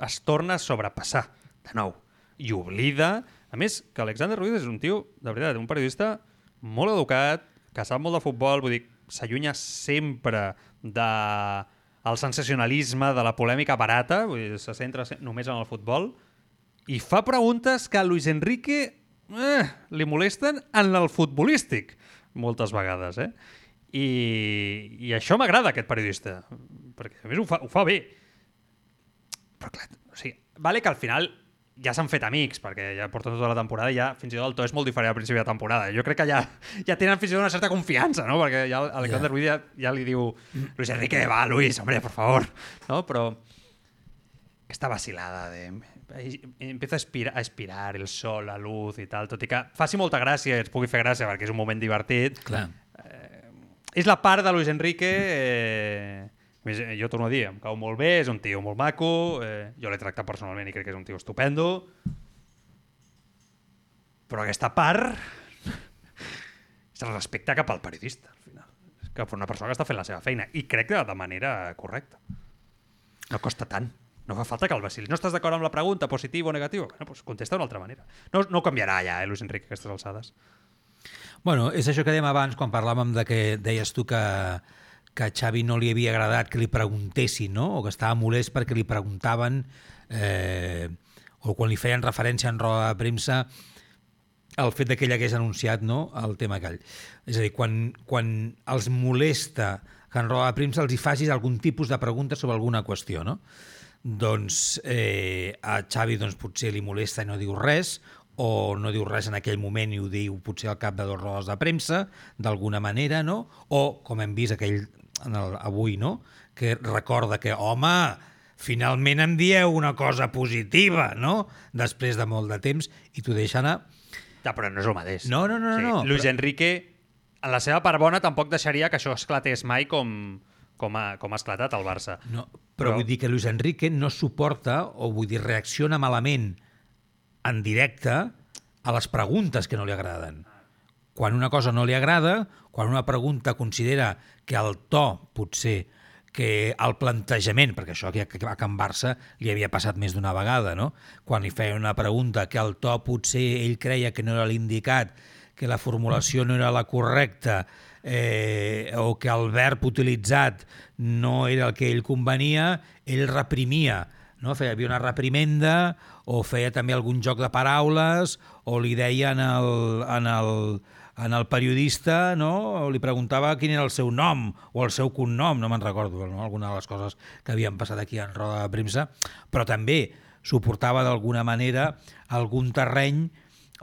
es torna a sobrepassar de nou i oblida, a més que Alexander Ruiz és un tio, de veritat, un periodista molt educat, que sap molt de futbol, vull dir, s'allunya sempre de el sensacionalisme, de la polèmica barata, vull dir, se centra només en el futbol, i fa preguntes que a Luis Enrique eh, li molesten en el futbolístic moltes vegades, eh? I, i això m'agrada, aquest periodista, perquè a més ho fa, ho fa bé. Però clar, o sigui, vale que al final ja s'han fet amics, perquè ja porten tota la temporada i ja fins i tot el to és molt diferent al principi de temporada. Jo crec que ja, ja tenen fins i tot una certa confiança, no? Perquè ja Alexander Ja. Ruiz ja, ja li diu Luis Enrique, va, Luis, hombre, por favor. No? Però esta vacilada de empieza a aspirar, a aspirar el sol, la luz i tal, tot i que faci molta gràcia i ens pugui fer gràcia perquè és un moment divertit. Clar. Eh, és la part de Luis Enrique eh, més, eh, jo torno a dir, em cau molt bé, és un tio molt maco, eh, jo l'he tractat personalment i crec que és un tio estupendo, però aquesta part és el respecte cap al periodista, al final. Cap a una persona que està fent la seva feina, i crec que de manera correcta. No costa tant. No fa falta que el vacili. No estàs d'acord amb la pregunta, positiu o negatiu? Bueno, pues contesta d'una altra manera. No, no canviarà ja, eh, Luis Enrique, aquestes alçades. Bueno, és això que dèiem abans quan parlàvem de que deies tu que, que a Xavi no li havia agradat que li preguntessin, no? o que estava molest perquè li preguntaven eh, o quan li feien referència en roda de premsa el fet que ell hagués anunciat no, el tema aquell. És a dir, quan, quan els molesta que en roda de premsa els hi facis algun tipus de pregunta sobre alguna qüestió, no? Doncs eh, a Xavi doncs, potser li molesta i no diu res, o no diu res en aquell moment i ho diu potser al cap de dos rodes de premsa, d'alguna manera, no? O, com hem vist aquell en el, avui, no? que recorda que, home, finalment em dieu una cosa positiva, no? Després de molt de temps, i t'ho deixa anar. Ja, però no és el mateix. No, no, no, Sí, no. Luis però- Enrique, en la seva part bona, tampoc deixaria que això esclatés mai com, com, ha, com ha esclatat el Barça. No, però, vull dir que Luis Enrique no suporta, o vull dir, reacciona malament en directe a les preguntes que no li agraden. Quan una cosa no li agrada, quan una pregunta considera que el to, potser, que el plantejament, perquè això aquí a Can Barça li havia passat més d'una vegada, no? quan li feia una pregunta que el to potser ell creia que no era l'indicat, que la formulació no era la correcta, eh, o que el verb utilitzat no era el que ell convenia, ell reprimia, no? feia havia una reprimenda o feia també algun joc de paraules o li deia en el, en el, en el periodista no? li preguntava quin era el seu nom o el seu cognom, no me'n recordo no? alguna de les coses que havien passat aquí en roda de premsa, però també suportava d'alguna manera algun terreny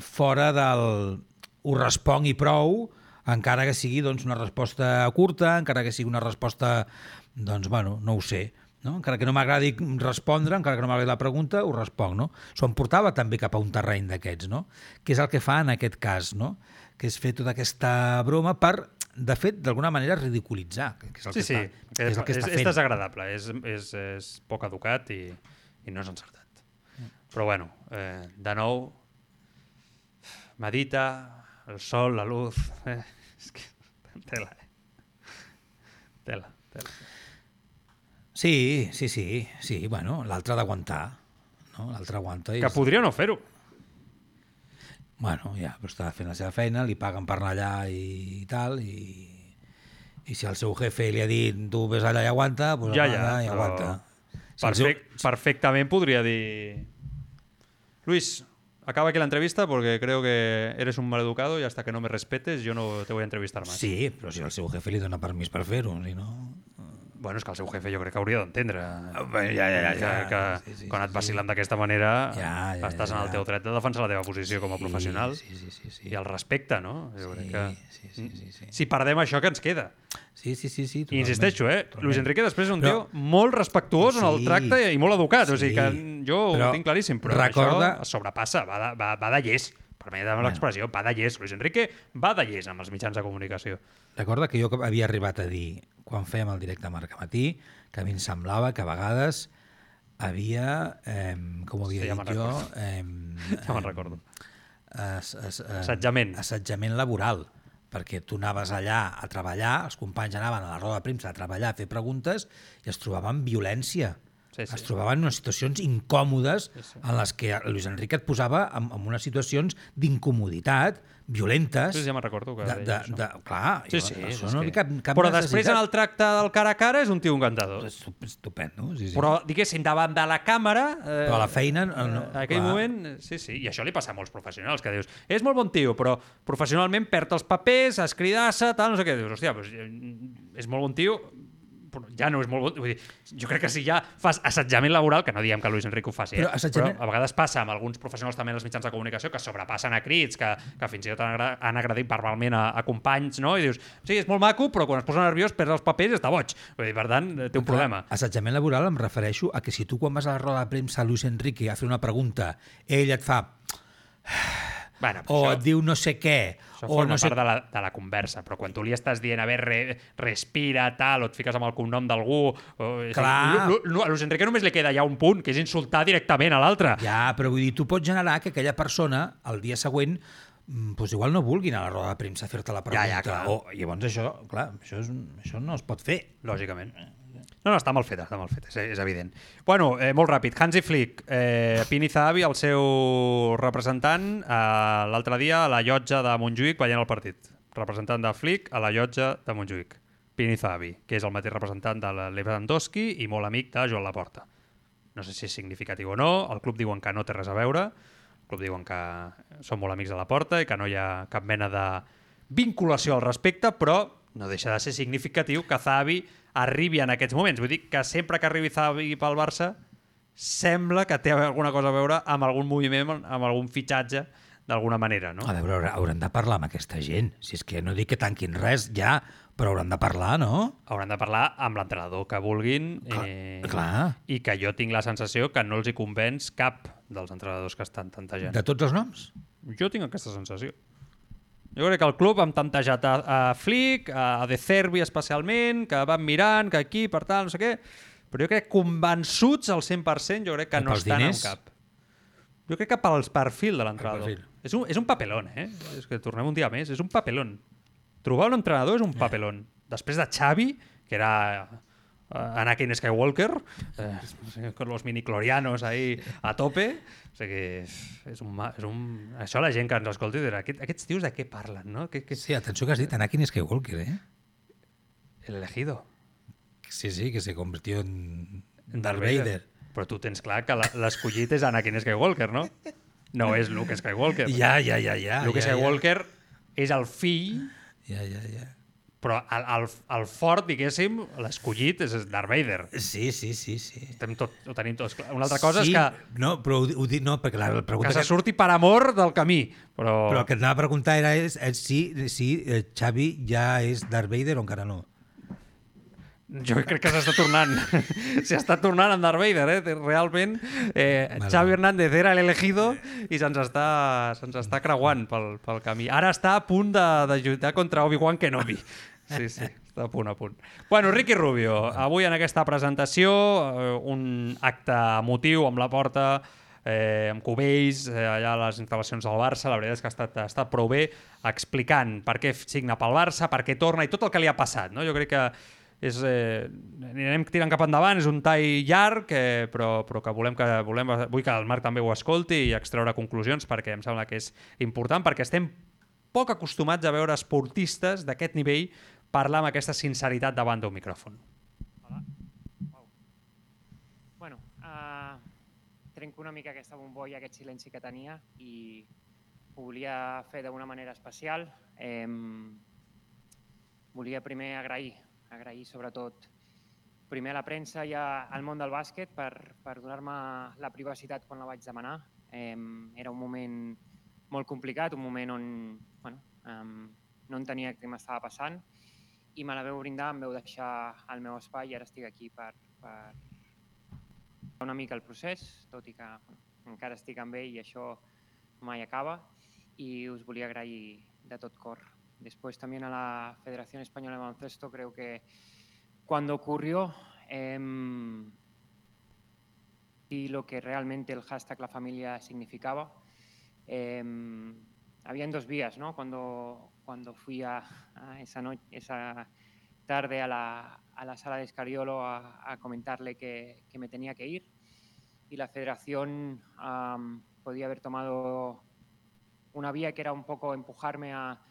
fora del ho responc i prou, encara que sigui doncs, una resposta curta, encara que sigui una resposta, doncs, bueno, no ho sé, no? encara que no m'agradi respondre, encara que no m'agradi la pregunta, ho responc. No? S'ho em portava també cap a un terreny d'aquests, no? que és el que fa en aquest cas, no? Que és fer tota aquesta broma per, de fet, d'alguna manera ridiculitzar, que és el Sí, que, sí, està, que és el que és, està és fent. desagradable, és, és, és poc educat i, i no és encertat. Però bueno, eh, de nou, medita, el sol, la luz... Eh, és que tela, eh? Tela, tela. Sí, sí, sí, sí, bueno, l'altre d'aguantar, no? l'altre aguanta. i Que podria no fer-ho. Bueno, ja, però està fent la seva feina, li paguen per anar allà i, i tal, i, i si el seu jefe li ha dit tu ves allà i aguanta, doncs Ja, ja, allà i aguanta. Si el seu- Perfect, perfectament podria dir... Luis, acaba aquí la entrevista porque creo que eres un maleducado y hasta que no me respetes yo no te voy a entrevistar más. Sí, però si el seu jefe li dona permís per fer-ho, si no... Bueno, és que el seu jefe jo crec que hauria d'entendre bé, ja, ja, ja, que, ja. que Sí, sí, quan sí, et vacilen d'aquesta manera Ja, ja, estàs en el ja. teu dret de defensar la teva posició com a Sí, professional sí, sí, sí, sí. i el respecte, no? Jo crec que... sí, sí, sí, sí. Si perdem això, que ens queda? Sí, sí, sí. sí I insisteixo, eh? totalment. Luis Enrique després és un Però- tio molt respectuós en el Sí, tracte i molt educat, o sigui que sí. jo Però ho tinc claríssim, però recorda- això sobrepassa, va de, va, va de llest. Permetem Bueno. l'expressió, va de llest. Luis Enrique va de llest amb els mitjans de comunicació. Recorda que jo havia arribat a dir, quan fèiem el directe a Marca Matí, que a mi em semblava que a vegades havia, eh, com ho havia Sí, ja dit jo... Eh, Ja me'n recordo. Es, es, eh, Assetjament. Assetjament laboral perquè tu anaves allà a treballar, els companys anaven a la roda de premsa a treballar, a fer preguntes, i es trobaven violència. Sí, sí. Es trobaven en unes situacions incòmodes en les que Luis Enrique et posava en, en unes situacions d'incomoditat, violentes. Sí, sí, ja me'n recordo que de, de, això. de, clar, Sí, jo- sí, això no que- cap, cap Però després necessitat. en el tracte del cara a cara és un tio encantador. Estupendo, sí, sí. Però, diguéssim, davant de la càmera... Eh, Però a la feina, no, no, en aquell clar. moment, eh, sí, sí, i això li passa a molts professionals, que dius, és molt bon tio, però professionalment perd els papers, escridassa, tal, no sé què, dius, hòstia, doncs, eh, és molt bon tio, però ja no és molt bon... Vull dir, jo crec que si ja fas assetjament laboral, que no diem que Luis Enrique ho faci, eh? Però assetjament- però a vegades passa amb alguns professionals també en els mitjans de comunicació que sobrepassen a crits, que, que fins i tot han, agra han agredit verbalment a, a companys, no? I dius, sí, és molt maco, però quan es posa nerviós perd els papers i està boig. Vull dir, per tant, eh, té un problema. Assetjament laboral em refereixo a que si tu quan vas a la roda de premsa a Luis Enrique a fer una pregunta, ell et fa Bueno, o això- et diu no sé què, Això o forma no sé... part de la, de la conversa, però quan tu li estàs dient, a veure, re, respira, tal, o et fiques amb el cognom d'algú... dir, Clar. A Luis Enrique només li queda ja un punt, que és insultar directament a l'altre. Ja, però vull dir, tu pots generar que aquella persona, el dia següent, doncs igual no vulgui anar a la roda de premsa fer-te la pregunta. Ja, ja, clar. O, llavors això, clar, això, és, això no es pot fer. Lògicament. No, no, està mal feta, està mal feta, és, és evident. Bueno, eh, molt ràpid. Hansi Flick, eh, Pini Zahavi, el seu representant, eh, l'altre dia a la llotja de Montjuïc veient el partit. Representant de Flick a la llotja de Montjuïc. Pini Zahavi, que és el mateix representant de Lewandowski i molt amic de Joan Laporta. No sé si és significatiu o no, el club diuen que no té res a veure, el club diuen que són molt amics de la porta i que no hi ha cap mena de vinculació al respecte, però no deixa de ser significatiu que Zavi arribi en aquests moments. Vull dir que sempre que arribi Zavi pel Barça sembla que té alguna cosa a veure amb algun moviment, amb algun fitxatge d'alguna manera, no? A veure, hauran de parlar amb aquesta gent. Si és que no dic que tanquin res, ja, però hauran de parlar, no? Hauran de parlar amb l'entrenador que vulguin eh, clar. i que jo tinc la sensació que no els hi convenç cap dels entrenadors que estan tantejant. De tots els noms? Jo tinc aquesta sensació. Jo crec que el club han tantejat a, a Flick, a, a De Cervi especialment, que van mirant, que aquí, per tal, no sé què, però jo crec que convençuts al 100% jo crec que I no estan diners? en cap. Jo crec que pel perfil de l'entrenador. És un, és un papelón, eh? És que tornem un dia més. És un papelón. Trobar un entrenador és un papelón. Després de Xavi, que era uh, Anakin Skywalker, eh, con los miniclorianos ahí a tope, o sigui, és un, ma- és un... Això la gent que ens escolti dirà, aquest, aquests tios de què parlen, no? Que, que... Sí, atenció que has dit Anakin Skywalker, ¿eh? El elegido. Sí, sí, que se convirtió en, En Darth Vader. Però tu tens clar que l'escollit és Anakin Skywalker, no? No és Luke Skywalker. Ja, ja, ja, ja. Luke ja, Skywalker és el fill, Ja, ja, ja. Però el, el, el fort, diguéssim, l'escollit és Darth Vader. Sí, sí, sí, sí. Estem tot, ho tenim tots clar. Una altra cosa sí, és que, No, però ho, ho dic, no, perquè la pregunta que se surti per amor del camí, però... Però el que anava a preguntar era és, és si, si eh, Xavi ja és Darth Vader o encara no. Jo crec que s'està tornant. s'està tornant en Darth Vader, eh? Realment, eh, Vale. Xavi Hernández era l'elegido i se'ns està, se'ns està creuant pel, pel camí. Ara està a punt de, de lluitar contra Obi-Wan Kenobi. Sí, sí, està a punt, a punt. Bueno, Ricky Rubio, avui en aquesta presentació, eh, un acte emotiu amb la porta, eh, amb Cubells, eh, allà a les instal·lacions del Barça, la veritat és que ha estat, ha estat prou bé explicant per què signa pel Barça, per què torna i tot el que li ha passat. No? Jo crec que és, eh, anirem tirant cap endavant, és un tall llarg, eh, però, però que volem que volem, vull que el Marc també ho escolti i extreure conclusions perquè em sembla que és important, perquè estem poc acostumats a veure esportistes d'aquest nivell parlar amb aquesta sinceritat davant d'un micròfon. Bueno, uh, trenco una mica aquesta bombolla, aquest silenci que tenia i ho volia fer d'una manera especial. Eh, volia primer agrair, agrair sobretot primer a la premsa i al món del bàsquet per, per donar-me la privacitat quan la vaig demanar. Eh, era un moment molt complicat, un moment on bueno, um, no entenia què m'estava passant i me la veu brindar, em veu deixar el meu espai i ara estic aquí per, per una mica el procés, tot i que bueno, encara estic amb ell i això mai acaba y os volia agrair de tot cor. Después también a la Federación Española de Baloncesto creo que cuando ocurrió em, y lo que realmente el hashtag La Familia significaba, em, habían dos vías, ¿no? Cuando, cuando fui a, a esa, noche, esa tarde a la, a la sala de Escariolo a, a comentarle que, que me tenía que ir y la federación am, podía haber tomado una vía que era un poco empujarme a,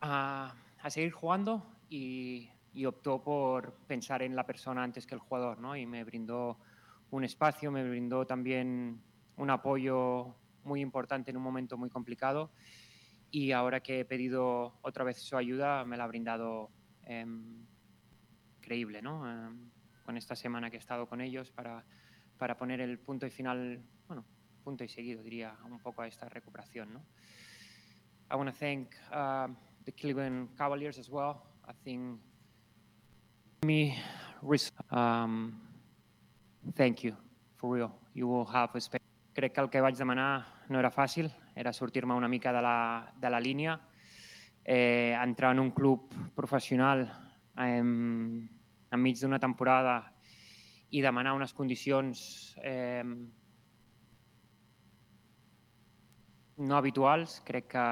a, a seguir jugando y, y optó por pensar en la persona antes que el jugador, ¿no? Y me brindó un espacio, me brindó también un apoyo muy importante en un momento muy complicado y ahora que he pedido otra vez su ayuda me la ha brindado em, creíble, ¿no? Em, con esta semana que he estado con ellos para, para poner el punto y final, bueno, punto y seguido diría un poco a esta recuperación, ¿no? I want to thank uh, the Cleveland Cavaliers as well. I think me, um, thank you, for real. You will have a space. Crec que el que vaig demanar no era fàcil, era sortir-me una mica de la, de la línia, eh, entrar en un club professional eh, enmig d'una temporada i demanar unes condicions eh, no habituals, crec que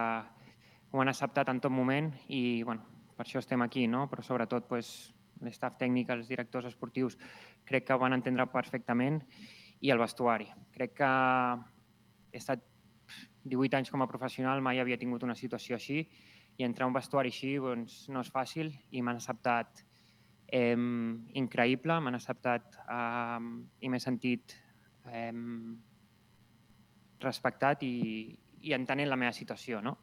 ho han acceptat en tot moment i bueno, per això estem aquí, no? però sobretot pues, l'estaf tècnic, els directors esportius, crec que ho van entendre perfectament i el vestuari. Crec que he estat 18 anys com a professional, mai havia tingut una situació així i entrar a un vestuari així doncs, no és fàcil i m'han acceptat eh, increïble, m'han acceptat eh, i m'he sentit eh, respectat i, i entenent la meva situació. No?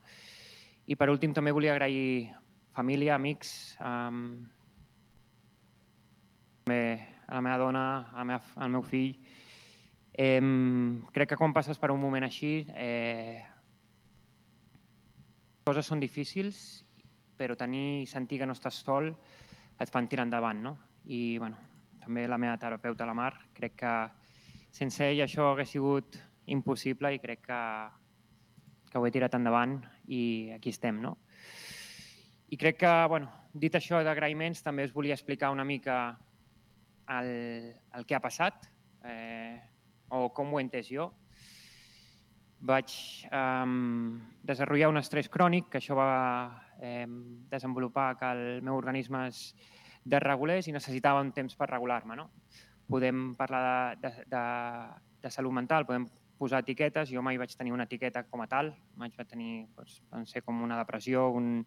I per últim també volia agrair família, amics, també a la meva dona, a la meva, al meu fill. Eh, crec que quan passes per un moment així, eh, coses són difícils, però tenir i sentir que no estàs sol et fan tirar endavant. No? I bueno, també la meva terapeuta, la Mar, crec que sense ell això hagués sigut impossible i crec que, que ho he tirat endavant i aquí estem. No? I crec que, bueno, dit això d'agraïments, també us volia explicar una mica el, el que ha passat eh, o com ho he entès jo. Vaig eh, desenvolupar un estrès crònic, que això va eh, desenvolupar que el meu organisme es desregulés i necessitava un temps per regular-me. No? Podem parlar de, de, de, de salut mental, podem posar etiquetes. Jo mai vaig tenir una etiqueta com a tal. Vaig tenir, doncs, van ser com una depressió, un,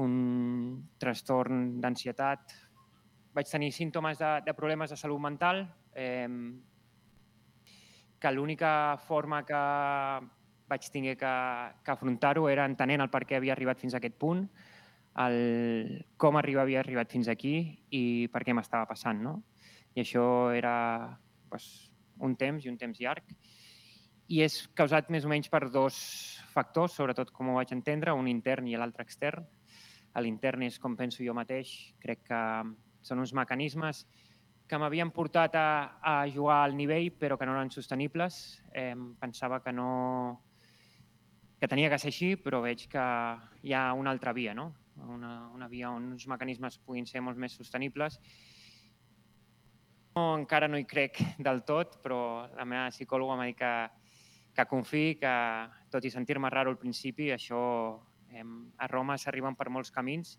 un trastorn d'ansietat. Vaig tenir símptomes de, de problemes de salut mental, eh, que l'única forma que vaig tenir que, que afrontar-ho era entenent el per què havia arribat fins a aquest punt, el com arriba havia arribat fins aquí i per què m'estava passant. No? I això era doncs, un temps i un temps llarg i és causat més o menys per dos factors, sobretot com ho vaig entendre, un intern i l'altre extern. L'intern és com penso jo mateix, crec que són uns mecanismes que m'havien portat a, a jugar al nivell però que no eren sostenibles. Eh, pensava que no que tenia que ser així, però veig que hi ha una altra via, no? una, una via on uns mecanismes puguin ser molt més sostenibles. No, encara no hi crec del tot, però la meva psicòloga m'ha dit que que confiï que, tot i sentir-me raro al principi, això eh, a Roma s'arriben per molts camins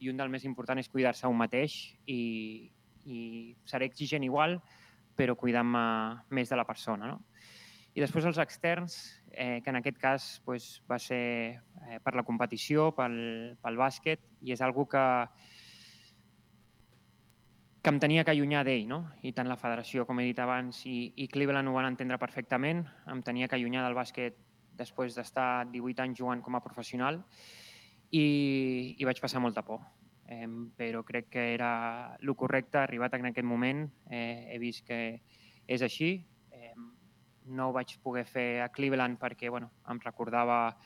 i un del més important és cuidar-se un mateix i, i seré exigent igual, però cuidant-me més de la persona. No? I després els externs, eh, que en aquest cas pues, va ser eh, per la competició, pel, pel bàsquet, i és algo que, que em tenia que allunyar d'ell, no? I tant la federació, com he dit abans, i, i Cleveland ho van entendre perfectament. Em tenia que allunyar del bàsquet després d'estar 18 anys jugant com a professional i, i vaig passar molta por. Eh, però crec que era el correcte, arribat en aquest moment. Eh, he vist que és així. Eh, no ho vaig poder fer a Cleveland perquè bueno, em recordava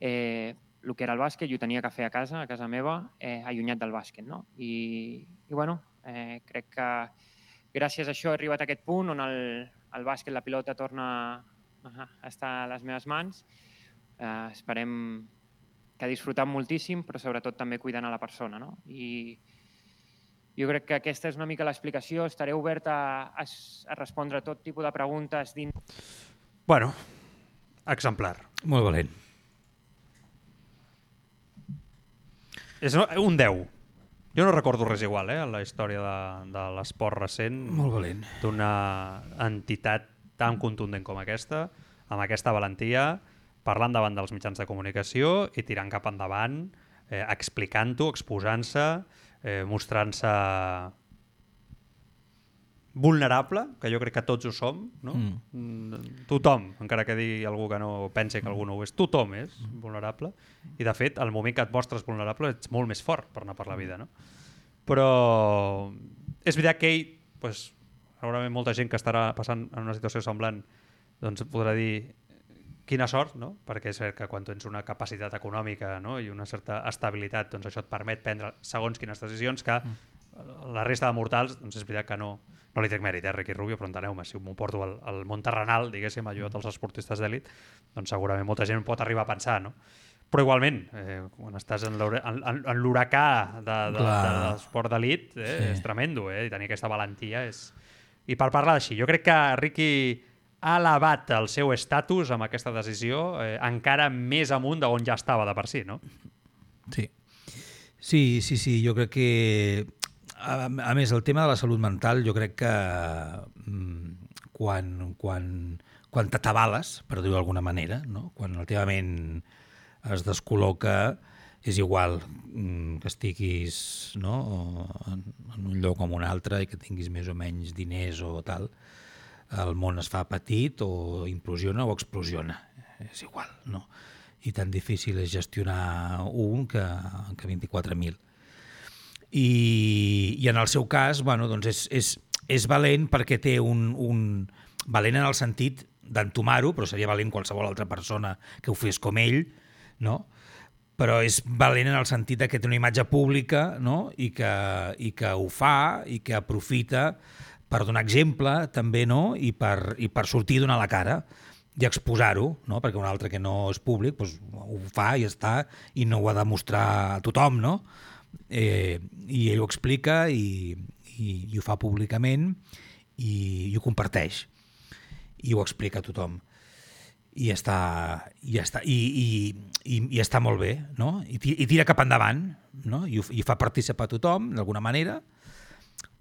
eh, el que era el bàsquet i ho tenia que fer a casa, a casa meva, eh, allunyat del bàsquet. No? I, i bueno, Eh, crec que gràcies a això he arribat a aquest punt on el, el bàsquet, la pilota, torna a estar a les meves mans. Eh, esperem que disfrutant moltíssim, però sobretot també cuidant a la persona. No? I jo crec que aquesta és una mica l'explicació. Estaré obert a, a, a respondre a tot tipus de preguntes dins... Bueno, exemplar. Molt valent. És un 10. Jo no recordo res igual, eh, en la història de, de l'esport recent. Molt valent. D'una entitat tan contundent com aquesta, amb aquesta valentia, parlant davant dels mitjans de comunicació i tirant cap endavant, eh, explicant-ho, exposant-se, eh, mostrant-se vulnerable, que jo crec que tots ho som, no? Mm. Tothom, encara que digui algú que no pensi que algú no ho és, tothom és vulnerable. I, de fet, el moment que et mostres vulnerable ets molt més fort per anar per la vida, no? Però és veritat que ell, pues, segurament molta gent que estarà passant en una situació semblant doncs podrà dir quina sort, no? perquè és cert que quan tens una capacitat econòmica no? i una certa estabilitat, doncs això et permet prendre segons quines decisions que mm. la resta de mortals, doncs és veritat que no, no li trec mèrit, eh, Ricky Rubio, però enteneu-me, si m'ho porto al, al món terrenal, diguéssim, allò dels esportistes d'èlit, doncs segurament molta gent pot arribar a pensar, no? Però igualment, eh, quan estàs en l'huracà de, de, de, de l'esport d'elit, eh, sí. és tremendo, eh? I tenir aquesta valentia és... I per parlar d'així, jo crec que Ricky ha elevat el seu estatus amb aquesta decisió eh, encara més amunt d'on ja estava de per si, no? Sí. Sí, sí, sí, jo crec que a, a més, el tema de la salut mental, jo crec que mm, quan, quan, quan t'atabales, per dir-ho d'alguna manera, no? quan el teu ment es descol·loca, és igual mm, que estiguis no, en, en un lloc en un altre i que tinguis més o menys diners o tal, el món es fa petit o implosiona o explosiona, és igual, no? I tan difícil és gestionar un que, que 24.000. I, I en el seu cas, bueno, doncs és, és, és valent perquè té un, un... valent en el sentit d'entomar-ho, però seria valent qualsevol altra persona que ho fes com ell, no? però és valent en el sentit que té una imatge pública no? I, que, i que ho fa i que aprofita per donar exemple també no? I, per, i per sortir a donar la cara i exposar-ho, no? perquè un altre que no és públic doncs, ho fa i està i no ho ha de mostrar a tothom, no? Eh, I ell ho explica i, i, i ho fa públicament i, i ho comparteix i ho explica a tothom i està, i està, i, i, i, i està molt bé, no? I, i tira cap endavant, no? I, i fa participar a tothom, d'alguna manera,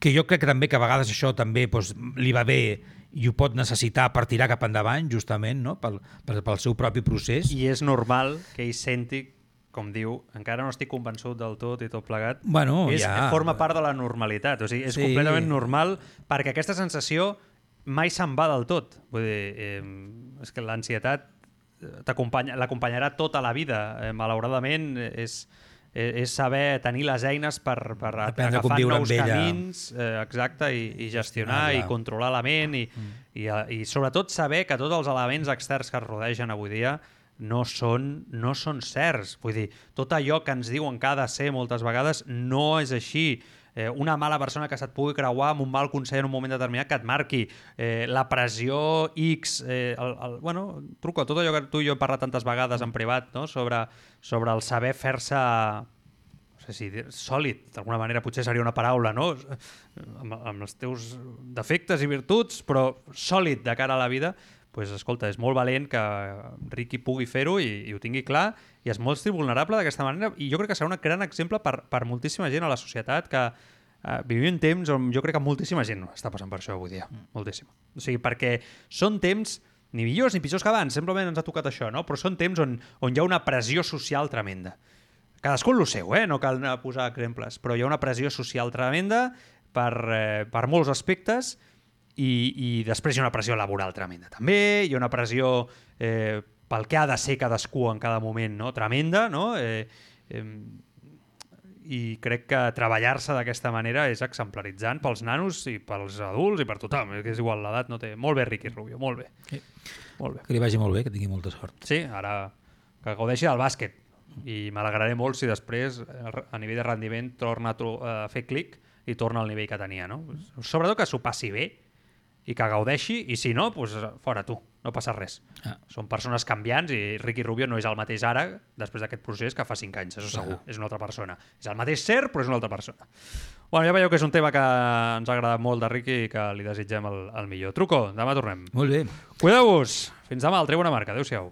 que jo crec que també que a vegades això també doncs, li va bé i ho pot necessitar per tirar cap endavant, justament, no? pel, pel, pel seu propi procés. I és normal que ell senti com diu, encara no estic convençut del tot i tot plegat, bueno, és, ja... forma part de la normalitat. O sigui, és Sí. completament normal perquè aquesta sensació mai se'n va del tot. Vull dir, eh, és que l'ansietat eh, l'acompanyarà tota la vida. Eh, malauradament, eh, és, eh, és saber tenir les eines per, per Aprendre agafar nous amb ella. camins, eh, exacte, i, i gestionar Ah, i controlar la ment i, mm. i, eh, i sobretot saber que tots els elements externs que es rodegen avui dia no són, no són certs. Vull dir, tot allò que ens diuen que ha de ser moltes vegades no és així. Eh, una mala persona que se't pugui creuar amb un mal consell en un moment determinat que et marqui. Eh, la pressió X... Eh, el, el, bueno, truco, tot allò que tu i jo hem parlat tantes vegades en privat no? sobre, sobre el saber fer-se no sé si dir, sòlid, d'alguna manera potser seria una paraula, no? Amb, amb els teus defectes i virtuts, però sòlid de cara a la vida, pues, escolta, és molt valent que Ricky pugui fer-ho i, i ho tingui clar i es mostri vulnerable d'aquesta manera i jo crec que serà un gran exemple per, per moltíssima gent a la societat que eh, vivim en temps on jo crec que moltíssima gent està passant per això avui dia, mm. moltíssima. O sigui, perquè són temps ni millors ni pitjors que abans, simplement ens ha tocat això, no? però són temps on, on hi ha una pressió social tremenda. Cadascú en lo seu, eh? no cal posar exemples, però hi ha una pressió social tremenda per, eh, per molts aspectes i, i després hi ha una pressió laboral tremenda també, hi ha una pressió eh, pel que ha de ser cadascú en cada moment no? tremenda, no? Eh, eh, i crec que treballar-se d'aquesta manera és exemplaritzant pels nanos i pels adults i per tothom, eh, que és igual l'edat, no té... Molt bé, Ricky Rubio, molt bé. Sí. Molt bé. Que li vagi molt bé, que tingui molta sort. Sí, ara que gaudeixi del bàsquet i m'alegraré molt si després eh, a nivell de rendiment torna a, fer clic i torna al nivell que tenia, no? Sobretot que s'ho passi bé i que gaudeixi, i si no, doncs fora tu, no passa res. Ah. Són persones canviants i Ricky Rubio no és el mateix ara, després d'aquest procés, que fa 5 anys, això segur, Ah. és una altra persona. És el mateix ser, però és una altra persona. Bueno, ja veieu que és un tema que ens ha agradat molt de Ricky i que li desitgem el, el millor. Truco, demà tornem. Molt bé. Cuideu-vos! Fins demà, al Tribuna Marca. Adéu-siau.